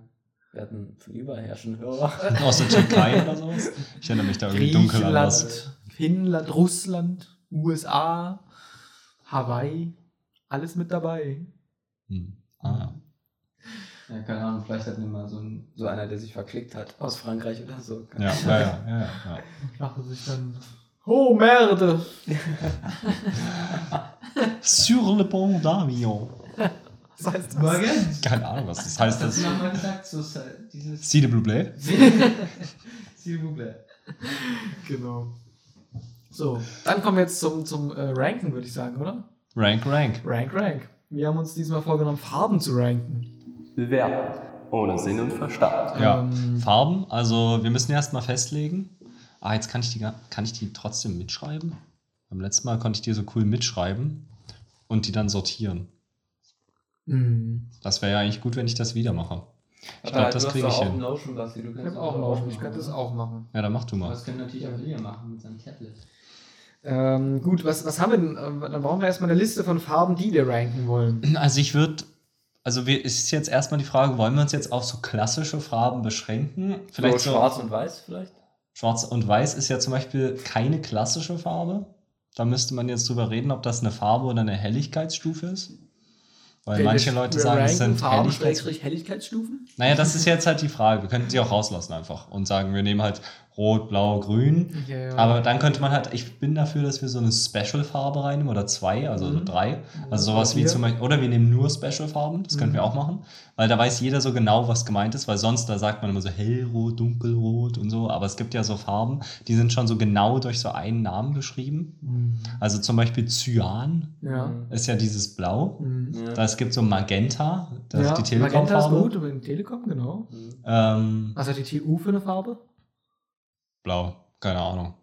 B: Wir hatten von überall schon Hörer.
D: Aus der Türkei oder sowas? Ich erinnere mich da irgendwie dunkel an was.
A: Finnland, Russland, USA, Hawaii, alles mit dabei.
D: Hm. Ah,
B: Ja, keine Ahnung, vielleicht wir mal so, ein, so einer, der sich verklickt hat aus Frankreich oder so.
D: ja. Ja, ja, ja, ja, ja.
A: Dachte sich dann, oh Merde. [LAUGHS]
D: Sur le pont d'Avion.
A: Was heißt das?
D: Keine Ahnung, was das heißt.
B: Hast
D: Das
B: du nochmal gesagt? So, dieses...
D: S'il vous plaît.
B: S'il vous plaît.
A: Genau. So, dann kommen wir jetzt zum, zum äh, Ranken, würde ich sagen, oder?
D: Rank, rank.
A: Rank, Rank. Wir haben uns diesmal vorgenommen, Farben zu ranken.
E: Bewerten. Ohne Sinn und Verstand.
D: Ja.
A: Ähm,
D: Farben, also wir müssen erstmal festlegen. Ah, jetzt kann ich, die, kann ich die trotzdem mitschreiben. Beim letzten Mal konnte ich die so cool mitschreiben und die dann sortieren.
A: mh.
D: Das wäre ja eigentlich gut, wenn ich das wieder mache. Ich glaube, das kriege ich
B: auch
D: hin.
B: einen Notion, Basti. Du
A: Ich habe auch einen Laufen, ich könnte das auch machen.
D: Ja, dann mach du mal.
B: Das können natürlich auch wir machen mit seinem Tablet.
A: Ähm, gut, was, was haben wir denn? Ähm, Dann brauchen wir erstmal eine Liste von Farben, die wir ranken wollen.
D: Also ich würde, also wir, ist jetzt erstmal die Frage, wollen wir uns jetzt auf so klassische Farben beschränken? Vielleicht
B: so schwarz und weiß vielleicht?
D: Schwarz und Weiß ist ja zum Beispiel keine klassische Farbe. Da müsste man jetzt drüber reden, ob das eine Farbe oder eine Helligkeitsstufe ist. Weil
A: Okay,
D: manche Leute sagen, es sind
A: Farben,
D: Helligkeits
A: Helligkeitsstufen.
D: Naja, das ist jetzt halt die Frage. Wir könnten sie auch rauslassen einfach und sagen, wir nehmen halt Rot, Blau, Grün.
A: Ja, ja.
D: Aber dann könnte man halt, ich bin dafür, dass wir so eine Special-Farbe reinnehmen oder zwei, also
A: Mhm.
D: drei. Also sowas wie zum Beispiel, oder wir nehmen nur Special-Farben, das könnten
A: Mhm.
D: wir auch machen, weil da weiß jeder so genau, was gemeint ist, weil sonst, da sagt man immer so hellrot, dunkelrot und so, aber es gibt ja so Farben, die sind schon so genau durch so einen Namen beschrieben.
A: Mhm.
D: Also zum Beispiel Cyan
A: Ja.
D: ist ja dieses Blau.
A: Mhm.
B: Ja.
D: Da es gibt so Magenta, das
A: ja,
D: ist die
A: Magenta ist
D: Telekom-Farbe.
A: gut, aber in Telekom, genau.
D: Ähm,
A: Was hat die TU für eine Farbe?
D: Blau, keine Ahnung.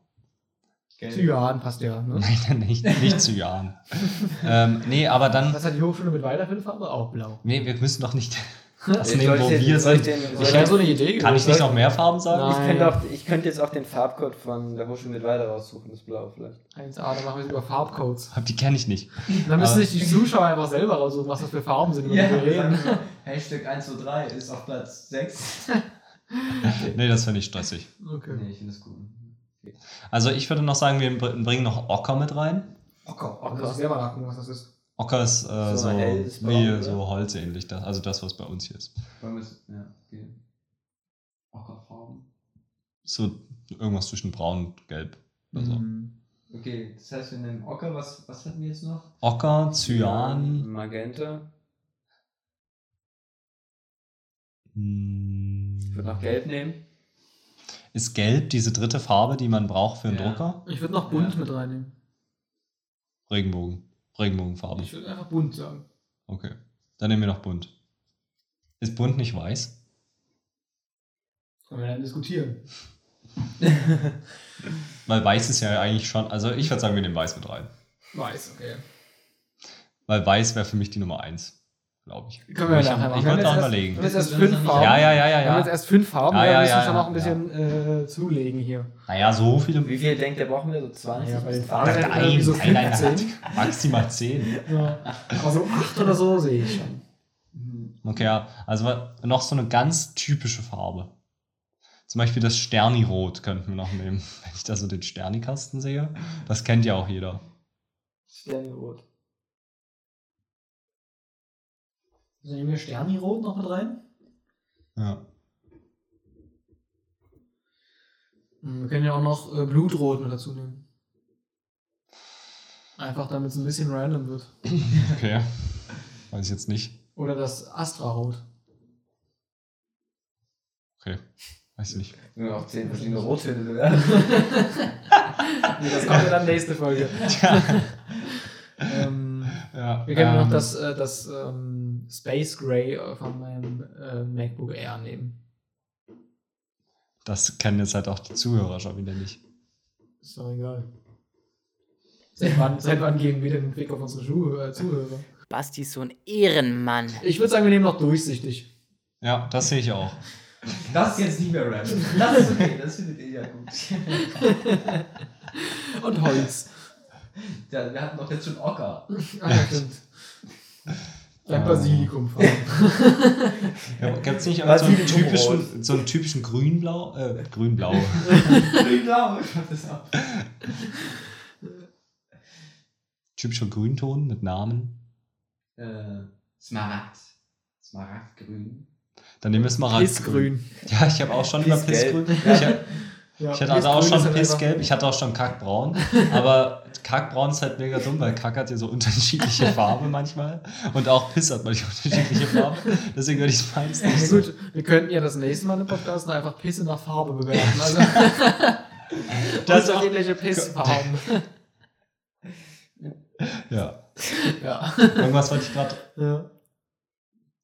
A: Cyan passt ja. Ne? [LAUGHS]
D: Nein, nicht, nicht Cyan. [LAUGHS] ähm, nee, aber dann,
A: Was hat die Hochschule mit weiter für eine Farbe? Auch blau.
D: nee, wir müssen doch nicht [LAUGHS] das nehmen,
B: ich
D: wo
B: den-
D: wir sind.
B: den-
A: Ich wäre so eine Idee.
D: Kann ich nicht noch mehr Farben sagen?
B: Ich könnte, auch, ich könnte jetzt auch den Farbcode von der Hochschule mit weiter raussuchen, das Blau vielleicht.
A: 1A, dann machen wir es über Farbcodes.
D: Die kenne ich nicht.
A: Dann müssen sich die Zuschauer einfach selber raussuchen, was das für Farben sind, über die wir reden.
B: Hashtag 123 ist auf Platz 6. [LAUGHS]
D: Nee, das finde ich stressig.
A: Okay.
B: Nee, ich finde es gut.
D: Also ich würde noch sagen, wir br- bringen noch Ocker mit rein.
A: Ocker. Ocker. Muss ich selber nachgucken, was das ist.
D: Ocker ist äh,
B: So
D: so, wie
B: oder?
D: so holzähnlich, das, also das, was bei uns hier ist.
B: Wollen wir es- Ja, okay. Ockerfarben.
D: So irgendwas zwischen braun und gelb. Also.
A: Mhm.
B: Okay, das heißt, wir nehmen Ocker. Was, was hatten wir jetzt noch?
D: Ocker, Cyan,
B: Magenta.
D: hm,
B: Ich würde noch Gelb nehmen.
D: ist gelb diese dritte Farbe, die man braucht für einen
B: Ja.
D: Drucker?
A: Ich würde noch bunt
B: Ja.
A: mit reinnehmen.
D: Regenbogen. Regenbogenfarbe.
A: Ich würde einfach bunt sagen.
D: Okay. Dann nehmen wir noch bunt. Ist bunt nicht weiß?
A: Können wir dann diskutieren. [LAUGHS]
D: Weil weiß ist ja eigentlich schon, also ich würde sagen, wir nehmen weiß mit rein.
A: Weiß, okay.
D: Weil weiß wäre für mich die Nummer eins. Glaube ich.
A: Können wir
D: ich
A: nachher machen.
D: ich
A: Wir haben
D: wollte
A: jetzt
D: auch
A: erst-
D: überlegen.
A: Wir haben jetzt erst fünf Farben.
D: Ja, ja, ja, ja,
A: Wir haben jetzt erst fünf Farben,
D: Ja,
A: ja,
D: ja,
A: wir müssen
D: ja,
A: schon noch ein
D: ja.
A: bisschen äh, zulegen hier.
D: Naja, so viele.
C: Wie viel denkt ihr, brauchen wir? So 20?
A: Ja, bei den
C: 30?
A: Nein, irgendwie so
D: nein, nein,
A: 15.
D: maximal 10.
A: Ja. Aber so acht oder so sehe ich schon.
D: Okay, ja. Also noch so eine ganz typische Farbe. Zum Beispiel das Sternirot könnten wir noch nehmen. [LAUGHS] Wenn ich da so den Sternikasten sehe. Das kennt ja auch jeder.
A: Sternirot. Also nehmen wir Sternirot noch mit rein?
D: Ja.
A: Hm, Wir können ja auch noch äh, Blutrot mit dazu nehmen. Einfach damit es ein bisschen random wird. [LAUGHS]
D: Okay. Weiß ich jetzt nicht.
A: Oder das Astrarot.
D: Okay. Weiß ich nicht.
C: Nur noch 10 verschiedene Rottöne [LAUGHS]
A: das kommt ja dann nächste Folge. [LAUGHS] ähm,
D: Ja,
A: wir können
D: ähm,
A: noch das, äh, das ähm, Space Gray äh, von meinem äh, MacBook Air nehmen.
D: Das kennen jetzt halt auch die Zuhörer schon wieder nicht.
A: Ist doch egal. Seit wann, seit wann geben wir den Blick auf unsere Schuhe, äh, Zuhörer?
H: Basti ist so ein Ehrenmann.
A: Ich würde sagen, wir nehmen noch durchsichtig.
D: Ja, das sehe ich auch.
C: Das ist jetzt nicht mehr random. [LAUGHS] Das ist okay, das findet ihr ja gut.
A: Und Holz. [LAUGHS]
C: Ja, wir hatten doch jetzt schon Ocker. [LAUGHS]
A: Ah, ja, stimmt.
D: Ähm.
A: Basilikumfarben.
D: Ja, Gibt es [LAUGHS] nicht irgend so einen,
C: Basilikum
D: typischen, so einen typischen Grünblau? Äh, Grünblau.
C: Grün-blau, ich mach das ab.
D: Typischer Grünton mit Namen.
C: Äh, Smaragd. Smaragdgrün.
D: Dann nehmen wir Smaragdgrün.
A: Pissgrün.
D: Ja, ich habe auch schon immer. Pissgrün. Ich, hab,
A: Ja,
D: ich hatte also auch schon
A: halt
D: Pissgelb, ich hatte auch schon Kackbraun. [LAUGHS] Aber Kackbraun ist halt mega dumm, weil Kack hat ja so unterschiedliche Farbe manchmal. Und auch Piss hat manchmal unterschiedliche Farbe. Deswegen würde ich es meins nicht
A: Ja,
D: so.
A: gut, wir könnten ja das nächste Mal im Podcast einfach Pisse nach Farbe bewerten. Also [LAUGHS]
D: Das
A: unterschiedliche Pissfarben.
D: ja.
A: ja.
D: Irgendwas wollte ich gerade.
A: ja.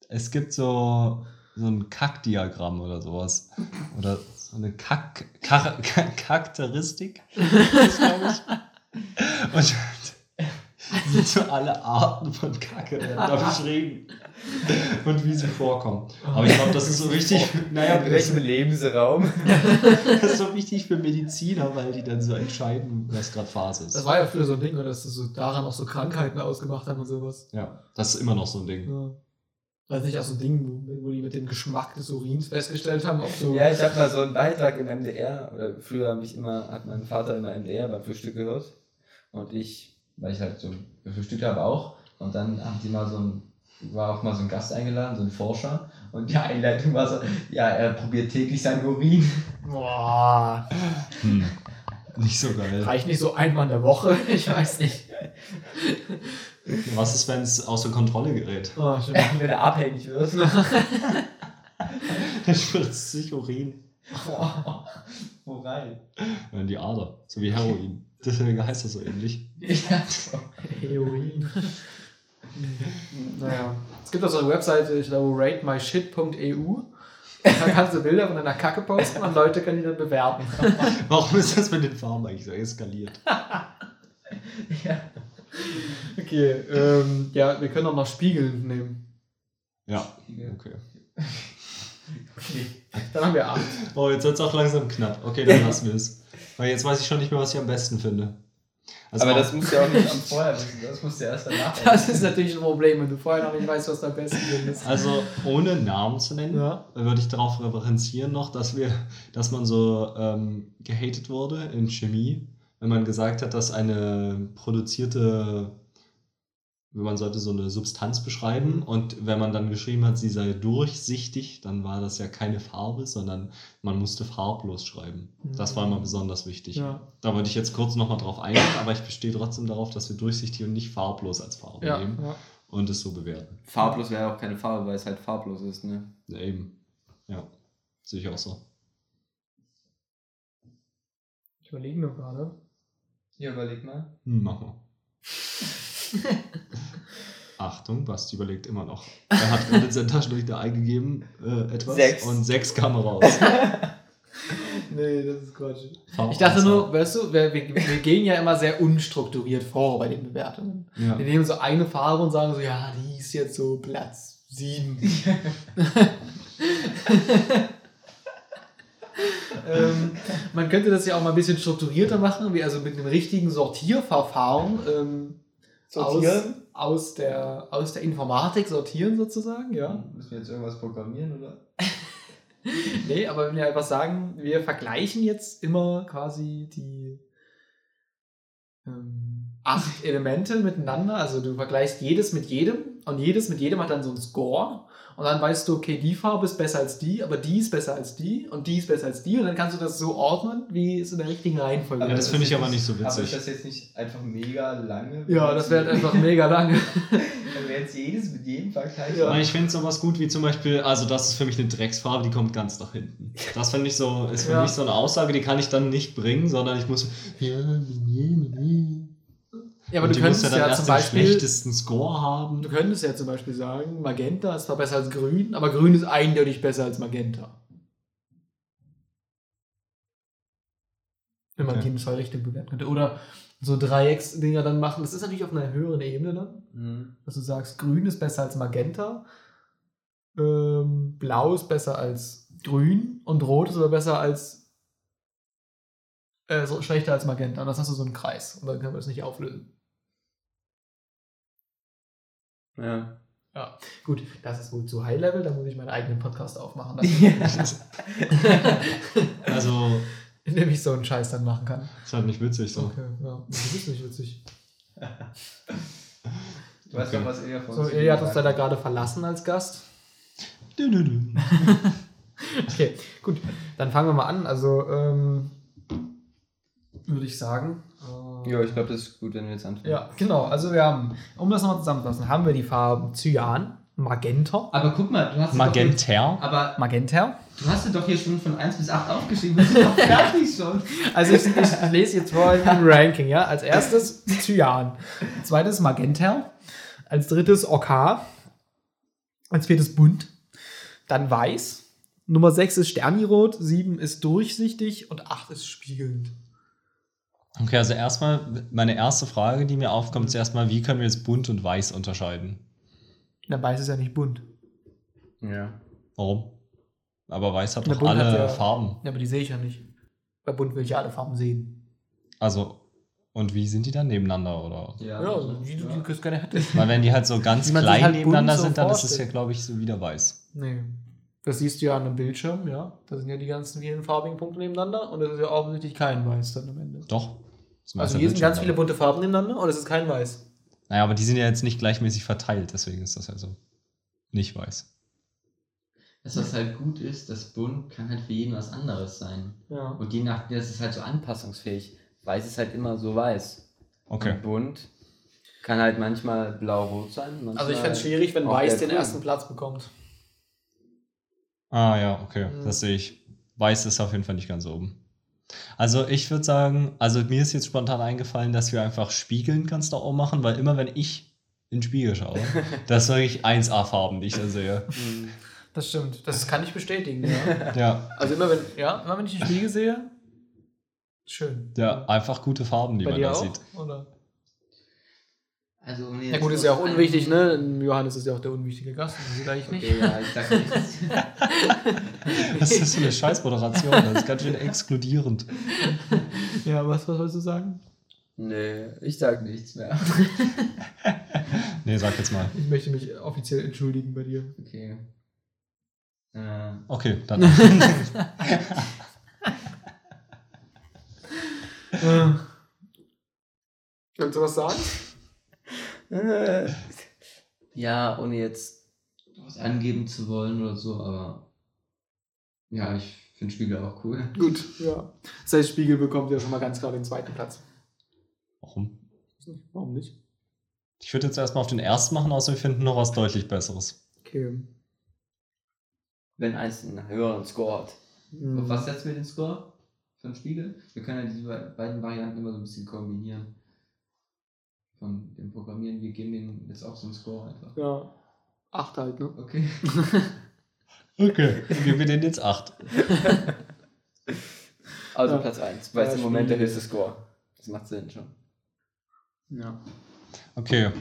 D: Es gibt so, so ein Kackdiagramm oder sowas. Oder eine Kack, Char Charakteristik. Das. [LAUGHS] Und sind so alle Arten von Kacke [LAUGHS] werden da beschrieben. Und wie sie vorkommen. Aber ich glaube, das ist so [LAUGHS] richtig. Naja,
C: In welchem Lebensraum?
D: das ist so wichtig für Mediziner, weil die dann so entscheiden, was gerade Phase
A: Das
D: ist.
A: war ja früher so ein Ding, oder dass sie so daran auch so Krankheiten ausgemacht haben und sowas.
D: Ja, das ist immer noch so ein Ding.
A: Ja. Weiß nicht, auch so ein Ding, wo wo die mit dem Geschmack des Urins festgestellt haben, ob so.
C: Ja, ich habe mal so einen Beitrag im MDR, oder früher habe ich immer, hat mein Vater immer MDR beim Frühstück gehört. Und ich, weil ich halt so gefrühstückt habe auch. Und dann haben die mal so ein, war auch mal so ein Gast eingeladen, so ein Forscher. Und die Einleitung war so, ja, er probiert täglich seinen Urin.
A: Boah,
D: Hm. Nicht so geil.
A: reicht nicht so einmal in der Woche? [LAUGHS] Ich weiß nicht.
D: Was ist, wenn es außer Kontrolle gerät?
A: Oh, stimmt.
C: Wenn er abhängig wird. [LAUGHS]
D: Dann spritzt sich Urin
C: Wo rein?
D: in die Ader. So wie Heroin. Deswegen heißt das so ähnlich.
C: Ja, so.
A: Heroin. naja. Es gibt auch so eine Webseite, ich glaube, ratemyshit.eu. Da kannst du Bilder von deiner Kacke posten und Leute können die dann bewerten. [LAUGHS]
D: Warum ist das mit den Farben eigentlich so eskaliert? [LAUGHS]
C: ja.
A: Okay, ähm, ja, wir können auch noch Spiegel nehmen.
D: Ja, okay.
C: Okay.
A: Dann haben wir acht.
D: Oh, jetzt wird es auch langsam knapp. Okay, dann lassen wir es. Weil jetzt weiß ich schon nicht mehr, was ich am besten finde. Also
C: Aber das musst du ja auch nicht am vorher wissen, das musst du ja erst danach [LAUGHS]
A: Das ist natürlich ein Problem, wenn du vorher noch nicht weißt, was dein Besten ist.
D: Also ohne Namen zu nennen,
A: Ja.
D: würde ich darauf referenzieren noch, dass wir, dass man so ähm, gehatet wurde in Chemie, wenn man gesagt hat, dass eine produzierte, wenn man sollte so eine Substanz beschreiben
A: Mhm.
D: und wenn man dann geschrieben hat, sie sei durchsichtig, dann war das ja keine Farbe, sondern man musste farblos schreiben. Das war immer besonders wichtig.
A: Ja.
D: Da wollte ich jetzt kurz nochmal drauf eingehen, aber ich bestehe trotzdem darauf, dass wir durchsichtig und nicht farblos als Farbe
A: Ja,
D: nehmen
A: ja.
D: und es so bewerten.
C: Farblos wäre auch keine Farbe, weil es halt farblos ist, ne?
D: Ja, eben. Ja, sehe ich auch so.
A: Ich überlege nur gerade.
C: Hier, überleg mal.
D: Mach mal. [LAUGHS] Achtung, Basti überlegt immer noch. Er hat gerade in seinen Taschenrechner eingegeben, äh, etwas
C: Sechs.
D: und sechs kam raus. [LAUGHS]
A: Nee, das ist Quatsch. Ich dachte nur, weißt du, wir, wir, wir gehen ja immer sehr unstrukturiert vor bei den Bewertungen.
D: Ja.
A: Wir nehmen so eine Farbe und sagen so, ja, die ist jetzt so Platz 7. [LAUGHS] [LAUGHS] ähm, man könnte das ja auch mal ein bisschen strukturierter machen, wie also mit einem richtigen Sortierverfahren ähm,
B: Sortieren?
A: Aus, aus, der, aus der Informatik sortieren sozusagen, ja.
B: Müssen wir jetzt irgendwas programmieren, oder? [LAUGHS]
A: Nee, aber wenn wir einfach sagen, wir vergleichen jetzt immer quasi die ähm, acht Elemente miteinander. Also du vergleichst jedes mit jedem und jedes mit jedem hat dann so einen Score. Und dann weißt du, okay, die Farbe ist besser als die, aber die ist besser als die und die ist besser als die. Und dann kannst du das so ordnen, wie es in der richtigen Reihenfolge
D: Ja, das
A: ist.
D: finde ich
B: ist
D: aber nicht so
B: Aber ist
D: witzig.
B: das jetzt nicht einfach mega lange?
A: Ja, das wäre halt einfach mega lang.
B: Wenn [LAUGHS] wir jetzt jedes mit jedem vergleichen.
A: Ja.
D: Ich finde sowas gut wie zum Beispiel, also das ist für mich eine Drecksfarbe, die kommt ganz nach hinten. Das finde ich so, ist für
A: Ja.
D: mich so eine Aussage, die kann ich dann nicht bringen, sondern ich muss. Ja,
A: Ja, aber
D: und
A: du könntest
D: ja
A: ja, zum
D: den
A: Beispiel.
D: schlechtesten Score haben.
A: Du könntest ja zum Beispiel sagen, Magenta ist zwar besser als Grün, aber Grün ist eindeutig besser als Magenta. Wenn man
D: Okay.
A: die in zwei Richtungen bewerten könnte. Oder so Dreiecksdinger dann machen. Das ist natürlich auf einer höheren Ebene dann.
B: Mhm.
A: Dass du sagst, Grün ist besser als Magenta, ähm, Blau ist besser als Grün und Rot ist aber besser als äh, so schlechter als Magenta. Und das hast du so einen Kreis. Und dann können wir das nicht auflösen.
B: Ja.
A: Ja, gut, das ist wohl zu High Level, da muss ich meinen eigenen Podcast aufmachen, [LAUGHS] [LAUGHS]
D: Also,
A: in dem ich so einen Scheiß dann machen kann.
D: ist halt nicht witzig so.
A: Okay, ja, das ist nicht witzig.
B: Du weißt
D: Okay.
B: doch, was Ilja von
A: So, Ilja hat uns leider gerade verlassen als Gast.
D: Dü, dü, dü.
A: Okay, gut, dann fangen wir mal an. Also, ähm, würde ich sagen. äh,
B: Ja, ich glaube, das ist gut, wenn wir jetzt anfangen.
A: Ja, genau. Also, wir haben, um das nochmal zusammenzufassen, haben wir die Farben Cyan, Magenta,
B: Aber guck mal, du hast es Doch aber
A: Magenta.
B: du hast es doch hier schon von 1 bis 8 aufgeschrieben. Das ist doch [LAUGHS] fertig schon.
A: Also, ich, ich lese jetzt vor im Ranking, ja. Als erstes Cyan, als zweites Magenta, als drittes Orchar, als viertes Bunt, dann Weiß, Nummer 6 ist Sternirot, 7 ist durchsichtig und 8 ist spiegelnd.
D: Okay, also erstmal, meine erste Frage, die mir aufkommt, ist erstmal, wie können wir jetzt bunt und weiß unterscheiden?
A: Na, Weiß ist ja nicht bunt.
B: Ja.
D: Warum? Aber weiß hat
A: Na,
D: doch alle
A: hat ja-
D: Farben.
A: Ja, aber die sehe ich ja nicht. Bei bunt will ich ja alle Farben sehen.
D: Also, und wie sind die dann nebeneinander, oder?
B: Ja,
A: Ja,
B: also,
A: wie du
B: ja.
A: die gerne hättest.
D: Weil wenn die halt so ganz [LAUGHS] klein
A: halt
D: nebeneinander
A: so
D: sind, dann ist es ja,
A: vorstellt.
D: glaube ich, so wieder weiß.
A: Nee. Das siehst du ja an einem Bildschirm, ja. Da sind ja die ganzen vielen farbigen Punkte nebeneinander und das ist ja offensichtlich kein Weiß dann am Ende.
D: Doch. Das
A: Also hier sind ganz viele bunte Farben nebeneinander und es ist kein Weiß.
D: Naja, aber die sind ja jetzt nicht gleichmäßig verteilt, deswegen ist das also nicht weiß.
I: Das, was halt gut ist, das Bunt kann halt für jeden was anderes sein.
A: Ja.
I: Und je nach, das ist halt so anpassungsfähig. Weiß ist halt immer so weiß.
D: Okay.
I: Und bunt kann halt manchmal blau-rot sein. Manchmal
A: Also ich fände es schwierig, wenn Weiß den
I: Grün.
A: ersten Platz bekommt.
D: Ah ja, okay,
A: Mhm.
D: das sehe ich. Weiß ist auf jeden Fall nicht ganz oben. Also ich würde sagen, also mir ist jetzt spontan eingefallen, dass wir einfach spiegeln ganz da oben machen, weil immer wenn ich in den Spiegel schaue, [LAUGHS] das ist wirklich 1A-Farben, die ich da sehe.
A: Das stimmt. Das kann ich bestätigen, ja. [LAUGHS]
D: Ja,
A: Also immer wenn, ja, immer wenn ich den Spiegel sehe, schön.
D: ja, einfach gute Farben, die
A: Bei
D: man
A: dir
D: da
A: auch?
D: sieht.
A: Oder?
I: Also,
A: Ja gut, ist ja auch unwichtig, ne? Johannes ist ja auch der unwichtige Gast. Das sieht eigentlich nicht.
I: Okay, ja, ich sag nichts. [LAUGHS]
D: Das ist so eine Scheißmoderation, das ist ganz schön exkludierend.
A: Ja, was, was wolltest du sagen?
B: Nee, ich sag nichts mehr. [LAUGHS]
D: Nee, sag jetzt mal.
A: Ich möchte mich offiziell entschuldigen bei dir.
B: Okay. Äh,
D: Okay, dann. [LAUGHS]
A: Äh. Willst du was sagen?
I: Ja, ohne jetzt was angeben zu wollen oder so, aber ja, ich finde Spiegel auch cool.
A: Gut, ja. Das heißt, Spiegel bekommt ja schon mal ganz klar den zweiten Platz.
D: Warum?
A: Warum nicht?
D: Ich würde jetzt erstmal auf den ersten machen, außer wir finden noch was deutlich Besseres.
A: Okay.
I: Wenn eins einen höheren Score hat.
A: Hm.
B: auf was setzen wir den Score? Für den Spiegel? Wir können ja die be- beiden Varianten immer so ein bisschen kombinieren. Von dem Programmieren, wir geben dem jetzt auch so einen Score einfach.
A: Ja. Acht halt, ne?
B: Okay. [LAUGHS]
D: Okay, dann geben wir denen jetzt 8. [LAUGHS]
I: Also
A: Ja.
I: Platz 1, weil es
A: Ja,
I: im Moment der höchste Score. Das macht Sinn schon.
A: Ja.
D: Okay.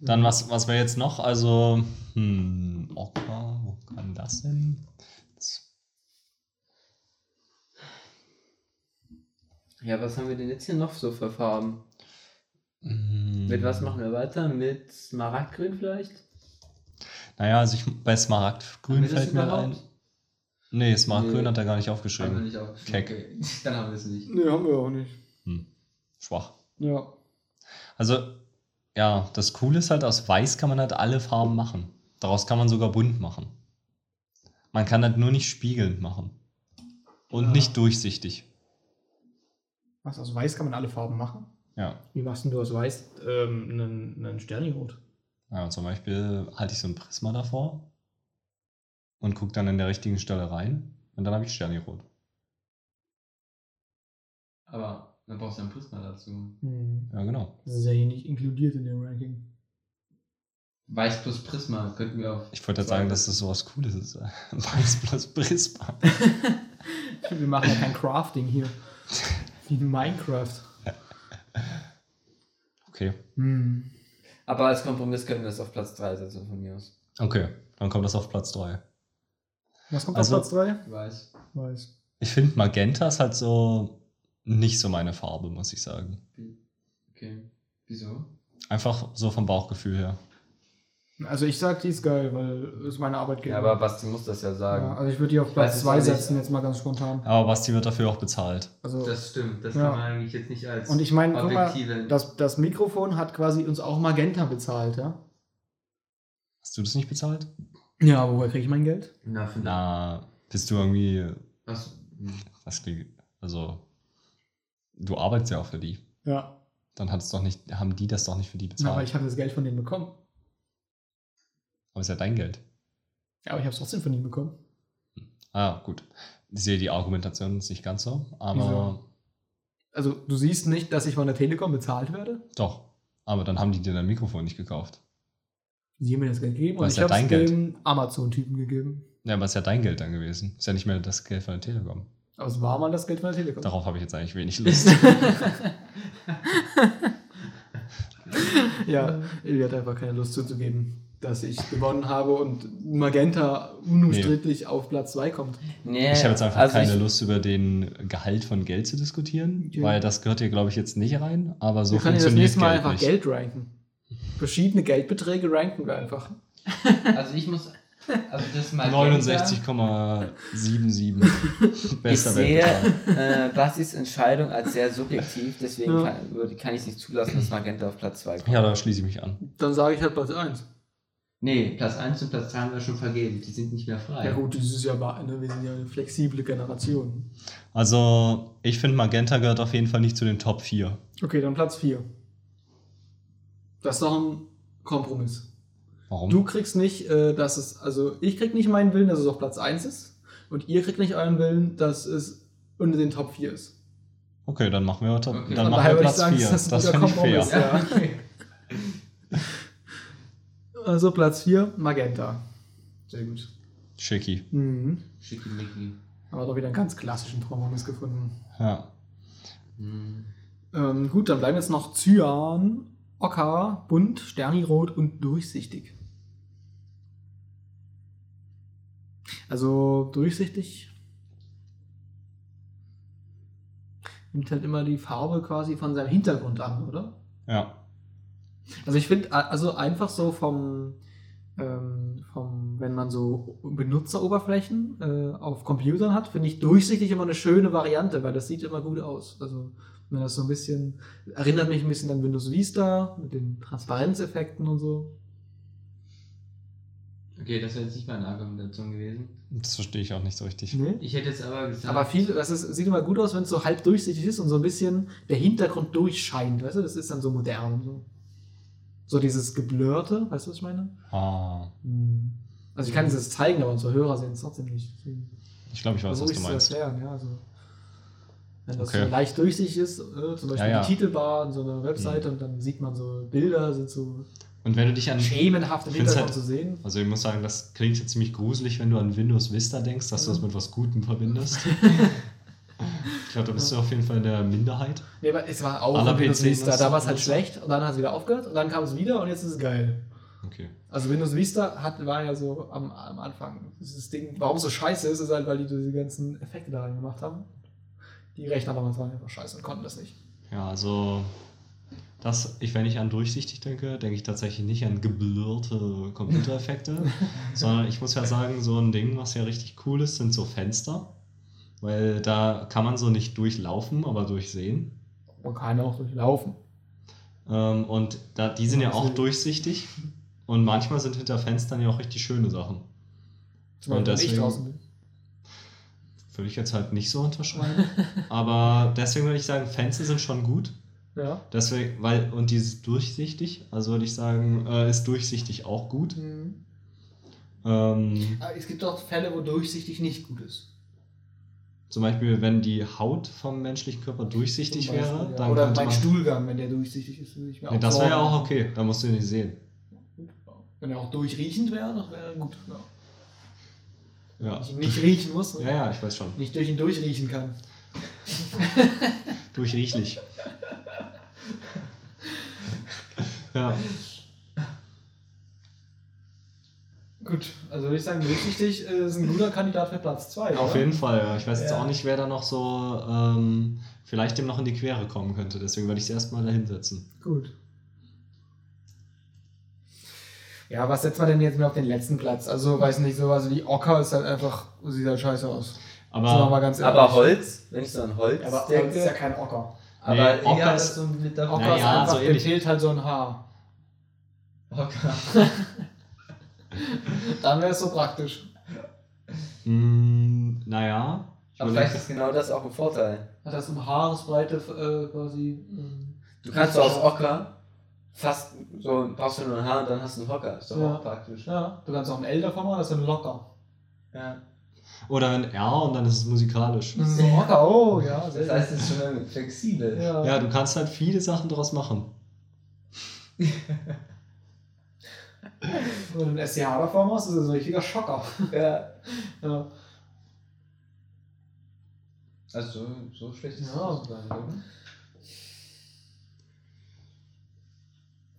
D: Dann was, was wäre jetzt noch? Also, hm, Ocker, wo kann das hin? Das-
I: Ja, was haben wir denn jetzt hier noch so für Farben? Mit was machen wir weiter? Mit Smaragdgrün vielleicht?
D: Naja, also ich, bei Smaragdgrün fällt mir ein. Nee, Smaragdgrün
I: Nee.
D: hat er gar nicht
I: Haben wir
D: aufgeschrieben.
I: nicht aufgeschrieben.
D: Keck.
I: Okay. [LAUGHS] Dann haben wir es nicht.
A: Nee, haben wir auch nicht.
D: Hm, schwach.
A: Ja.
D: Also, ja, das Coole ist halt, aus Weiß kann man halt alle Farben machen. Daraus kann man sogar bunt machen. Man kann halt nur nicht spiegelnd machen. Und
A: Ja.
D: nicht durchsichtig.
A: Was, aus Weiß kann man alle Farben machen?
D: Ja.
A: Wie machst denn du aus Weiß ähm, einen, einen Sternirot?
D: ja. Zum Beispiel halte ich so ein Prisma davor und gucke dann in der richtigen Stelle rein. Und dann habe ich Sternirot.
I: Aber dann brauchst du ein Prisma dazu.
A: Hm.
D: Ja, genau.
A: Das ist ja hier nicht inkludiert in dem Ranking.
I: Weiß plus Prisma könnten wir auf.
D: Ich wollte jetzt sagen, dass das sowas Cooles ist. [LAUGHS] Weiß plus Prisma. [LAUGHS]
A: Wir machen ja kein Crafting hier. Wie in Minecraft.
D: Okay.
A: Hm.
I: Aber als Kompromiss können wir es auf Platz 3 setzen von mir aus.
D: Okay, dann kommt das auf Platz 3.
A: Was kommt
D: Also-
A: auf Platz 3?
I: Weiß.
A: Weiß.
D: Ich finde Magenta ist halt so nicht so meine Farbe, muss ich sagen.
I: Okay. Wieso?
D: Einfach so vom Bauchgefühl her.
A: Also ich sag, die ist geil, weil es meine Arbeitgeber.
I: Ja, aber Basti muss das ja sagen.
A: Ja, also ich würde die auf Platz
I: weiß es
A: 2
I: auch nicht.
A: setzen, jetzt mal ganz spontan.
D: Aber Basti wird dafür auch bezahlt.
A: Also,
I: Das stimmt. Das
A: Ja.
I: kann man eigentlich jetzt nicht als
A: und ich meine, guck mal,
I: objektive.
A: das, das Mikrofon hat quasi uns auch Magenta bezahlt, ja?
D: Hast du das nicht bezahlt?
A: Ja, woher kriege ich mein Geld?
I: Na, für
D: Na, bist du irgendwie.
I: Was?
D: Was klingt. Also. Du arbeitest ja auch für die.
A: Ja.
D: Dann hat es doch nicht, haben die das doch nicht für die
A: Ja,
D: bezahlt.
A: aber ich habe das Geld von denen bekommen.
D: Aber ist ja dein Geld.
A: Ja, aber ich habe es trotzdem von ihnen bekommen.
D: Ah, gut. Ich sehe die Argumentation ist nicht ganz so, aber
A: Wieso? Also, du siehst nicht, dass ich von der Telekom bezahlt werde?
D: doch. Aber dann haben die dir dein Mikrofon nicht gekauft.
A: Sie haben mir das Geld gegeben und ich
D: ja
A: habe es
D: dein Geld.
A: dem Amazon-Typen gegeben.
D: Ja, aber ist ja dein Geld dann gewesen. Ist ja nicht mehr das Geld von der Telekom.
A: Aber es war mal das Geld von der Telekom.
D: Darauf habe ich jetzt eigentlich wenig Lust. [LAUGHS]
A: ja, Ilja hat einfach keine Lust zuzugeben, dass ich gewonnen habe und Magenta unumstrittlich auf Platz 2 kommt.
I: Nee,
D: Ich habe jetzt einfach
I: also
D: keine
I: ich,
D: Lust, über den Gehalt von Geld zu diskutieren,
A: Okay.
D: weil das gehört hier, glaube ich, jetzt nicht rein. Aber so
A: wir können ja das
D: funktioniert
A: nächste Mal
D: Geld
A: einfach
D: nicht.
A: Geld ranken. Verschiedene Geldbeträge ranken wir einfach. [LAUGHS]
I: Also ich muss. Also das Magenta, [LAUGHS]
D: 69,77.
I: Ich
D: Bester
I: sehe
D: Weltbetrag.
I: äh, Bastis Entscheidung als sehr subjektiv, deswegen
A: Ja.
I: kann, kann ich es nicht zulassen, dass Magenta auf Platz 2 kommt.
D: Ja, da schließe ich mich an.
A: Dann sage ich halt Platz 1.
I: Nee, Platz 1 und Platz 2 haben wir schon vergeben. Die sind nicht mehr frei.
A: Ja gut, das ist ja mal eine, wir sind ja eine flexible Generation.
D: Also, ich finde, Magenta gehört auf jeden Fall nicht zu den Top 4.
A: Okay, dann Platz 4. Das ist doch ein Kompromiss.
D: Warum?
A: Du kriegst nicht, äh, dass es, also ich krieg nicht meinen Willen, dass es auf Platz 1 ist. Und ihr kriegt nicht euren Willen, dass es unter den Top 4 ist.
D: Okay, dann machen wir, Top,
I: Okay.
D: dann machen wir Platz
A: sagen,
D: 4.
A: das ist
D: Das finde ich fair.
A: Kompromiss, ja. [LAUGHS] [LAUGHS] Also Platz 4, Magenta. Sehr gut.
D: Schicki.
A: Mhm.
I: Schickimicki.
A: Aber doch wieder einen ganz klassischen Kompromiss gefunden.
D: Ja.
I: Hm.
A: Ähm, gut, dann bleiben jetzt noch Cyan, Ocker, bunt, sternirot und durchsichtig. Also durchsichtig nimmt halt immer die Farbe quasi von seinem Hintergrund an, oder?
D: Ja.
A: Also ich finde, also einfach so vom, ähm, vom, wenn man so Benutzeroberflächen äh, auf Computern hat, finde ich durchsichtig immer eine schöne Variante, weil das sieht immer gut aus. Also wenn das so ein bisschen, erinnert mich ein bisschen an Windows Vista mit den Transparenzeffekten und so.
I: Okay, das wäre jetzt nicht meine Argumentation gewesen.
D: Das verstehe ich auch nicht so richtig.
A: Nee?
I: Ich hätte jetzt aber gesagt.
A: Aber viel, das ist, sieht immer gut aus, wenn es so halb durchsichtig ist und so ein bisschen der Hintergrund durchscheint, weißt du? Das ist dann so modern und so. So dieses Geblurrte, weißt du, was ich meine?
D: Ah,
A: Also ich kann es jetzt zeigen, aber unsere Hörer sehen es trotzdem nicht. Deswegen
D: ich glaube, ich weiß, was
A: versuche
D: du meinst.
A: zu erklären, ja. Also, wenn das
D: Okay.
A: so leicht durchsichtig ist, äh, zum Beispiel
D: Ja, ja.
A: die Titelbar in so einer Webseite und dann sieht man so Bilder, sind so
D: Und wenn du dich an.
A: schemenhaft im Hintergrund
D: halt-
A: zu sehen.
D: Also ich muss sagen, das klingt jetzt ziemlich gruselig, wenn du an Windows Vista denkst, dass du das mit was Gutem verbindest. [LAUGHS] ich glaube, da bist du auf jeden Fall in der Minderheit.
A: Nee, aber es war auch
D: Aller
A: in Windows Vista. Da war es halt schlecht und dann hat es wieder aufgehört und dann kam es wieder und jetzt ist es geil.
D: Okay.
A: Also Windows Vista hat, war ja so am, am Anfang. Dieses Ding, warum so scheiße ist, ist halt, weil die diese ganzen Effekte da rein gemacht haben. Die Rechner damals waren einfach scheiße und konnten das nicht.
D: Ja, also das, ich, wenn ich an durchsichtig denke, denke ich tatsächlich nicht an geblurrte Computereffekte, [LAUGHS] sondern ich muss ja sagen, so ein Ding, was ja richtig cool ist, sind so Fenster. Weil da kann man so nicht durchlaufen, aber durchsehen.
A: Man kann auch durchlaufen.
D: Ähm, und da, die sind ja auch durchsichtig. Und manchmal sind hinter Fenstern ja auch richtig schöne Sachen.
A: Zum Beispiel,
D: Und
A: wenn ich
D: deswegen-
A: draußen bin.
D: Würde ich jetzt halt nicht so unterschreiben. [LAUGHS] aber deswegen würde ich sagen, Fenster sind schon gut.
A: Ja.
D: Deswegen, weil, und dieses durchsichtig, also würde ich sagen, äh, ist durchsichtig auch gut.
A: Mhm.
D: Ähm,
A: Aber Es gibt auch Fälle, wo durchsichtig nicht gut ist.
D: Zum Beispiel, wenn die Haut vom menschlichen Körper durchsichtig
A: Beispiel,
D: wäre,
A: ja.
D: dann
A: Oder mein
D: man,
A: Stuhlgang, wenn der durchsichtig ist. würde ich mir
D: Nee, das wäre ja auch okay, da musst du ihn nicht sehen.
A: Wenn er auch durchriechend wäre, das wäre gut. Ja.
D: Ja.
A: Ich ihn nicht riechen muss.
D: ja, ja, ich weiß schon.
A: Nicht durch ihn durchriechen kann. [LAUGHS]
D: Durchriechlich. [LAUGHS] ja.
A: Gut, also würde ich sagen, durchsichtig äh, ist ein guter Kandidat für Platz 2.
D: Auf jeden Fall, ja. Ich weiß jetzt
A: Ja.
D: auch nicht, wer da noch so ähm, vielleicht dem noch in die Quere kommen könnte. Deswegen würde ich es erstmal dahin setzen.
A: Gut. Ja, was setzt man denn jetzt mehr auf den letzten Platz? Also, weiß nicht, sowas wie Ocker ist halt einfach, sieht halt scheiße aus.
D: Aber
A: mal ganz ehrlich.
B: Aber Holz, wenn ich so an Holz
A: Aber Holz
B: denke.
A: ist ja kein Ocker.
B: aber
D: Nee, Ocker
B: ja,
D: ist-
B: so mit der
A: Ocker
D: Ja,
A: ist einfach,
D: so ähnlich.
A: fehlt halt so ein Haar.
B: Ocker. [LAUGHS] [LAUGHS]
A: Dann wäre es so praktisch.
D: mm, naja.
B: Aber vielleicht ist genau das auch ein Vorteil.
A: Hat das um Haaresbreite äh, quasi. ähm,
B: Du kannst so aus Ocker fast so brauchst du nur ein Haar und dann hast du einen Hocker. Ist doch
A: Ja.
B: auch praktisch.
A: Ja, du kannst auch ein L davon machen, das ist ein Locker.
B: Ja.
D: Oder ein R und dann ist es musikalisch.
A: Das ist ein Locker, oh ja, sehr
B: Das heißt, es ist schon flexibel.
A: ja.
D: Ja, du kannst halt viele Sachen daraus machen. [LAUGHS]
A: Wenn du ein SCH davor machst, ist es ein richtiger Schocker.
B: Ja. [LAUGHS]
A: Ja.
B: Also so, so schlecht ist
A: Ja.
B: es nicht, oder?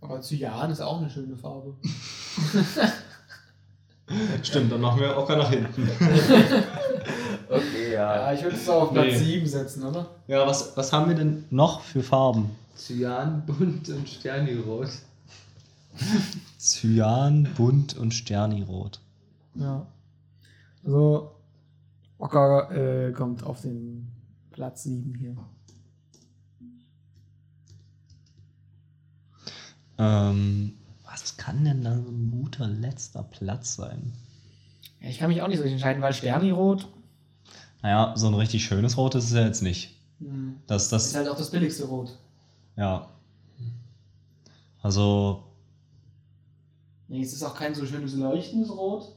A: Aber Cyan ist auch eine schöne Farbe. [LAUGHS]
D: Stimmt, dann machen wir Ocker nach hinten. [LAUGHS]
B: Okay,
A: Ja,
B: ja.
A: ich würde es auch auf Platz
D: Nee.
A: 7 setzen, oder?
D: Ja, was, was haben wir denn noch für Farben?
B: Cyan, bunt und Sternirot.
D: Cyan, bunt und Sternirot.
A: Ja. Also, Ocker äh, kommt auf den Platz 7 hier.
D: Ähm, was kann denn da so ein guter letzter Platz sein?
A: Ja, ich kann mich auch nicht so richtig entscheiden, weil Sternirot
D: Naja, so ein richtig schönes Rot ist es ja jetzt nicht.
A: hm,
D: Das,
A: ist
D: das,
A: halt auch das billigste Rot.
D: ja. Also,
A: Nee, es ist auch kein so schönes leuchtendes Rot.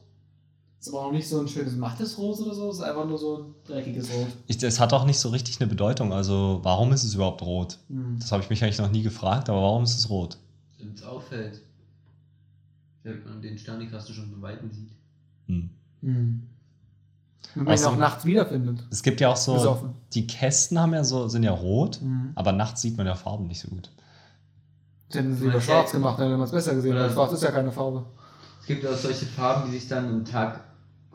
A: Ist aber auch nicht so ein schönes mattes Rot oder so. Es ist einfach nur so ein dreckiges Rot.
D: ich, es hat auch nicht so richtig eine Bedeutung. Also, warum ist es überhaupt rot?
A: Hm.
D: Das habe ich mich eigentlich noch nie gefragt, aber warum ist es rot?
I: Wenn es auffällt. Wenn man den Sternikasten schon von Weitem sieht.
D: Hm.
A: Hm. Wenn man ihn auch nachts wiederfindet.
D: Es gibt ja auch so,
A: Besoffen.
D: die Kästen haben ja so, sind ja rot,
A: Mhm.
D: aber nachts sieht man ja Farben nicht so gut.
A: Sind sie
I: Man
A: lieber schwarz gemacht, dann hätte man es besser gesehen, weil
I: Oder-
A: schwarz ist ja keine Farbe.
I: Es gibt auch solche Farben, die sich dann im Tag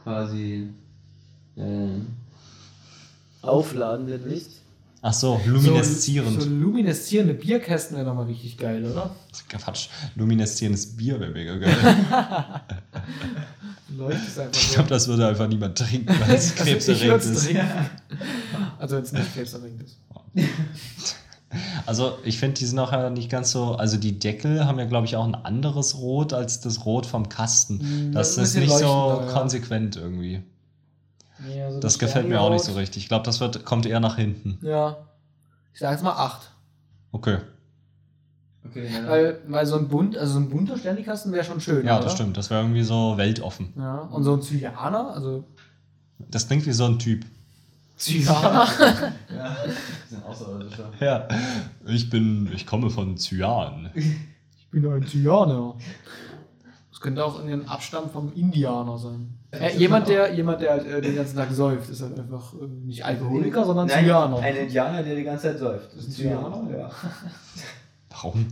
I: quasi äh, aufladen mit Licht.
D: Ach so, lumineszierend.
A: So, so lumineszierende Bierkästen wäre doch mal richtig geil, oder?
D: Quatsch, lumineszierendes Bier wäre mega geil. [LAUGHS]
A: Leuchtet es einfach
D: Ich glaube, das würde einfach niemand trinken, weil es [LAUGHS]
A: Also ich
D: krebserregend ist.
A: trinken. Also wenn es nicht krebserregend ist.
D: Also ich finde, die sind auch ja nicht ganz so, also die Deckel haben ja, glaube ich, auch ein anderes Rot als das Rot vom Kasten.
A: Mm,
D: Das
A: ein
D: ist nicht so
A: ja.
D: konsequent irgendwie.
A: Ja, also
D: Das
A: das
D: gefällt mir auch nicht so richtig. Ich glaube, das wird, kommt eher nach hinten.
A: Ja. Ich sage jetzt mal 8.
D: Okay.
I: Okay, ja.
A: Weil, weil so ein bunt, also so ein bunter Sternikasten wäre schon schön.
D: Ja,
A: oder?
D: das stimmt. Das wäre irgendwie so weltoffen.
A: Ja. Und so ein Cyaner, also
D: Das klingt wie so ein Typ.
A: Cyaner.
B: Ja. Sind außerirdischer. [LAUGHS]
D: Ja. Ich bin, ich komme von Cyan.
A: ich bin ein Cyaner. Das könnte auch ein Abstamm vom Indianer sein. Äh, jemand, der, jemand, der halt, äh, den ganzen Tag säuft, ist halt einfach äh, nicht Alkoholiker, sondern
B: Nein,
A: Zyganer.
B: Ein Indianer, der die ganze Zeit säuft. Das
A: Ein Zyganer?
B: Ja.
D: Warum?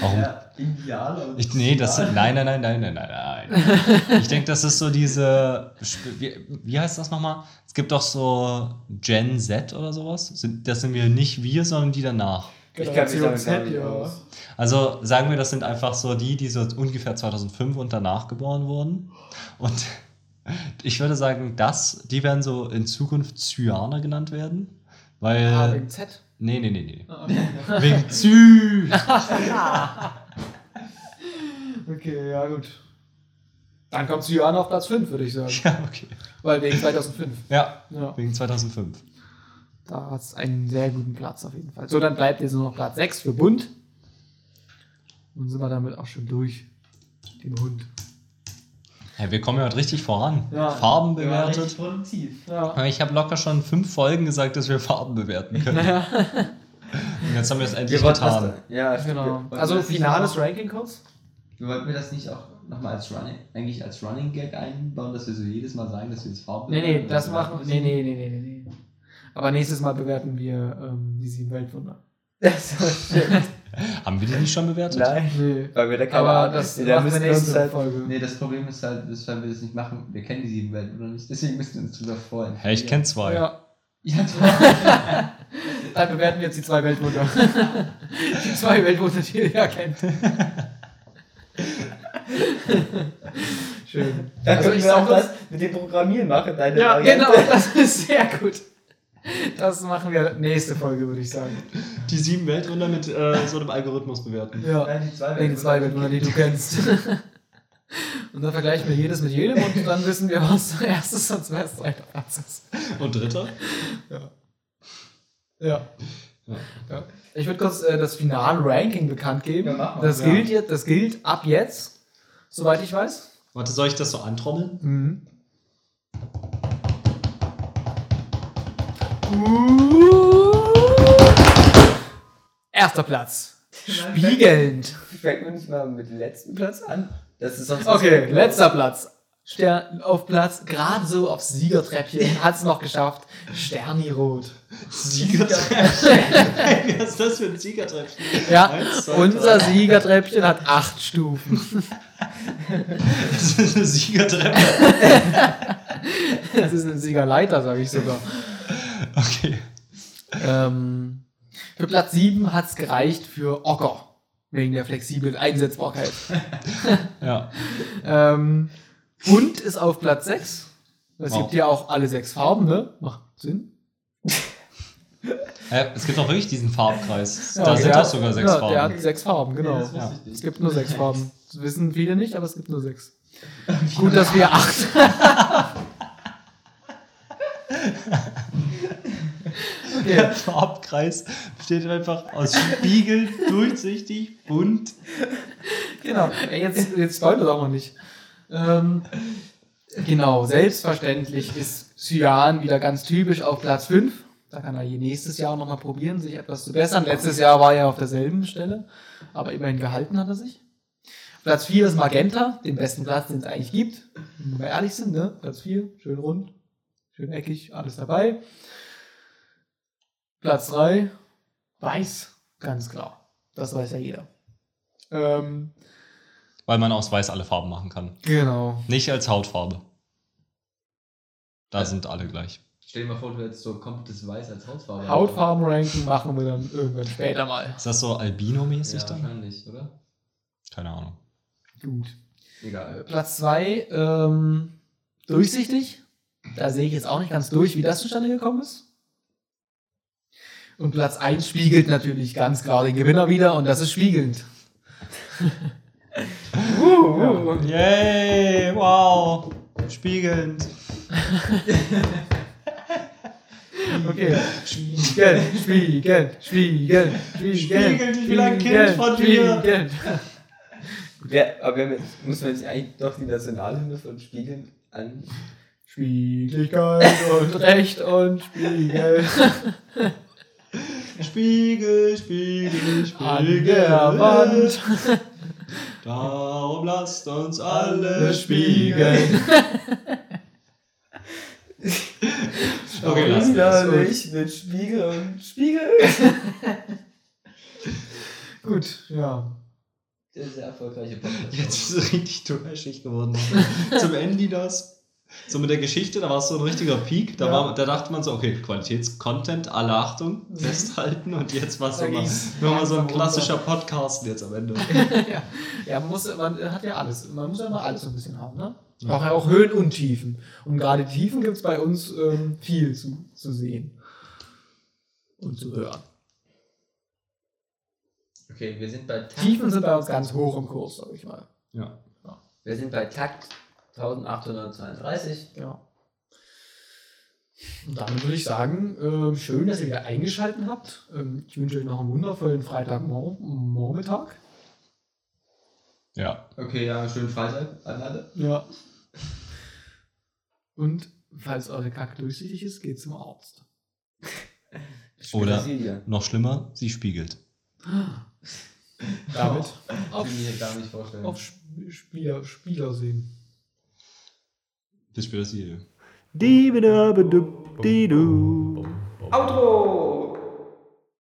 D: Warum?
B: ja. Und
D: Ich, nee, das nein, nein, nein, nein, nein, nein, nein. Ich denke, das ist so diese, wie, wie heißt das nochmal? Es gibt doch so Gen Z oder sowas. Das sind wir nicht wir, sondern die danach.
B: Ich kann mich damit
A: Z,
B: gar nicht
A: ja.
B: aus.
D: Also sagen wir, das sind einfach so die, die so ungefähr 2005 und danach geboren wurden. Und ich würde sagen, das, die werden so in Zukunft Cyaner genannt werden. Weil.
A: Ah, wegen Z.
D: nee, nee, nee, nee.
A: Ah, okay.
D: Wegen Zü. [LAUGHS] [LAUGHS]
A: okay, ja gut. Dann kommt Zyganer auf Platz 5, würde ich sagen.
D: ja, okay.
A: Weil wegen 2005. [LAUGHS]
D: Ja,
A: Ja.
D: wegen 2005.
A: Da hat es einen sehr guten Platz auf jeden Fall. So, dann bleibt jetzt nur noch Platz 6 für Bunt. Und sind wir damit auch schon durch. Den Hund.
D: Ja, wir kommen ja heute richtig voran.
A: Ja.
D: Farben
B: Wir
D: bewertet.
B: richtig produktiv.
A: Ja.
D: Ich habe locker schon fünf Folgen gesagt, dass wir Farben bewerten [LAUGHS] können.
A: Naja,
D: Und jetzt haben wir es endlich
B: Wir wollten
D: getan.
B: das, ja,
A: genau.
B: wir
A: Also finales Ranking kurz.
B: Wir wollten wir das nicht auch nochmal als Running, eigentlich als Running Gag einbauen, dass wir so jedes Mal sagen, dass wir das Farben
A: Nee, nee, das machen
B: bewerten
A: nee, nee, nee, nee, nee, nee. Aber nächstes Mal bewerten wir ähm, die sieben Weltwunder. [LAUGHS]
B: Das stimmt. [LAUGHS]
D: Haben wir die nicht schon bewertet?
B: Nein.
A: Nee.
B: Weil wir da keine
A: Aber das
B: da
A: machen wir nächste
B: halt,
A: Folge.
B: Nee, das Problem ist halt, dass wir das nicht machen, wir kennen die sieben Welten oder nicht, deswegen müssen wir uns drüber freuen.
D: Hä, ich kenne zwei.
A: Ja.
B: Ja. [LAUGHS]
A: Dann bewerten wir jetzt die zwei Weltwunder. die zwei Weltwunder, die ihr ja kennt. [LAUGHS] Schön.
B: Dann
A: Also
B: können
A: ich
B: auch
A: das-
B: das mit dem Programmieren machen, deine
A: Ja,
B: Variante.
A: genau, das ist sehr gut. Das machen wir nächste Folge, würde ich sagen.
D: Die sieben Weltwunder mit äh, so einem Algorithmus bewerten.
A: Ja.
B: Nein, die zwei
A: Wegen zwei Weltwunder, die du kennst. [LAUGHS] Und dann vergleichen wir jedes mit jedem und dann wissen wir, was [LAUGHS] erstes und Platz ist.
D: Und dritter?
A: Ja.
D: Ja.
A: ja. Ich würde kurz äh, das Final-Ranking bekannt geben.
B: Ja,
A: das,
B: Ja.
A: gilt jetzt, das gilt ab jetzt, soweit ich weiß.
D: Warte, soll ich das so antrommeln?
A: Mhm. Erster Platz. Spiegelnd.
B: Fängt man nicht mal mit dem letzten Platz an? Das ist sonst
A: Okay, letzter Platz. Stern auf Platz, gerade so aufs Siegertreppchen, [LAUGHS] hat es noch geschafft. Sternirot.
D: Siegertreppchen. [LAUGHS] Was ist das für ein Siegertreppchen?
A: Ja,
D: Eins, zwei,
A: unser
D: drei.
A: Siegertreppchen hat acht Stufen.
D: Das ist eine Siegertreppe.
A: Das ist eine Siegerleiter, sage ich sogar.
D: Okay.
A: Ähm, für Platz 7 hat es gereicht für Ocker. Wegen der flexiblen Einsetzbarkeit. [LAUGHS]
D: Ja.
A: Ähm, Hund ist auf Platz 6. Es
D: Wow.
A: gibt ja auch alle sechs Farben, ne? Macht Sinn.
D: Äh, es gibt doch wirklich diesen Farbkreis.
A: Ja,
D: da
A: okay,
D: sind
A: hat-
D: sogar sechs
A: ja,
D: Farben.
A: Der hat sechs Farben, genau.
B: wusste
A: ja. Es gibt nur sechs Farben. Das wissen viele nicht, aber es gibt nur sechs. Gut, dass wir acht. [LAUGHS]
D: Der Farbkreis besteht einfach aus Spiegel, durchsichtig, bunt.
A: Genau. Jetzt, jetzt spoilert auch noch nicht. Ähm, genau, selbstverständlich ist Cyan wieder ganz typisch auf Platz 5. Da kann er je nächstes Jahr nochmal probieren, sich etwas zu bessern. Letztes Jahr war er auf derselben Stelle, aber immerhin gehalten hat er sich. Platz 4 ist Magenta, den besten Platz, den es eigentlich gibt. Wenn wir ehrlich sind, ne? Platz 4, schön rund, schön eckig, alles dabei. Platz 3, weiß, ganz klar. Das weiß ja jeder. Ähm,
D: Weil man aus Weiß alle Farben machen kann.
A: genau.
D: Nicht als Hautfarbe. Da sind alle gleich.
B: Stell dir mal vor, du hättest so komplettes Weiß als Hautfarbe.
A: Hautfarben-Ranking machen wir dann irgendwann später mal.
D: Ist das so Albino-mäßig
B: Ja,
D: dann?
B: wahrscheinlich, oder?
D: Keine Ahnung.
A: Gut.
B: Egal.
A: Platz 2, ähm, durchsichtig. Da sehe ich jetzt auch nicht ganz durch, wie das zustande gekommen ist. Und Platz 1 spiegelt natürlich ganz klar den Gewinner wieder und das ist spiegelnd. [LAUGHS] uh, uh.
D: Yay, wow. Spiegelnd. [LAUGHS]
A: Okay. Spiegeln, spiegeln, spiegeln, spiegeln.
D: Spiegeln, ich will ein Kind von dir.
A: spiegeln.
B: Wer, aber wir haben jetzt, muss man jetzt eigentlich doch die Nationalhymne von Spiegeln an.
A: Spiegeligkeit und Recht und Spiegel.
D: Spiegel, [LAUGHS] Spiegel, Spiegel.
A: An der Wand.
D: Da Darum lasst uns alle
A: spiegeln. [LAUGHS] [LAUGHS]
D: Okay, lassen.
C: Widerlich mit Spiegel und Spiegel. [LAUGHS]
A: Gut, ja.
C: Der sehr erfolgreiche Podcast.
D: Jetzt ist es richtig trashig geworden. Zum Ende das. So mit der Geschichte, da war es so ein richtiger Peak. Da,
A: Ja.
D: war, da dachte man so, okay, Qualitätscontent, alle Achtung, festhalten. Und jetzt war es nur mal so ein klassischer Podcast jetzt am Ende.
A: ja. [LAUGHS] ja, man, muss, man hat ja alles. Man muss ja immer alles so ein bisschen haben, ne? Auch, auch Höhen und Tiefen. Und gerade Tiefen gibt es bei uns ähm, viel zu, zu sehen. Und zu hören.
C: Okay, wir sind bei Takt,
A: Tiefen sind bei uns ganz hoch im Kurs, sag ich mal.
D: Ja.
C: wir sind bei Takt 1832.
A: Ja. Und damit würde ich sagen, ähm, schön, dass ihr wieder eingeschaltet habt. Ähm, ich wünsche euch noch einen wundervollen Freitagmormittag.
D: Ja.
C: Okay, ja, schönen Freitag an alle.
A: Ja. Und falls eure Kacke durchsichtig ist, geht zum Arzt. [LAUGHS]
D: Oder
C: Petersilie.
D: noch schlimmer, sie spiegelt.
A: Damit
C: Kann
A: auf,
C: ich mir gar nicht vorstellen.
A: auf Sp- Spieler, Spieler sehen.
D: Bis später, sie.
A: Outro!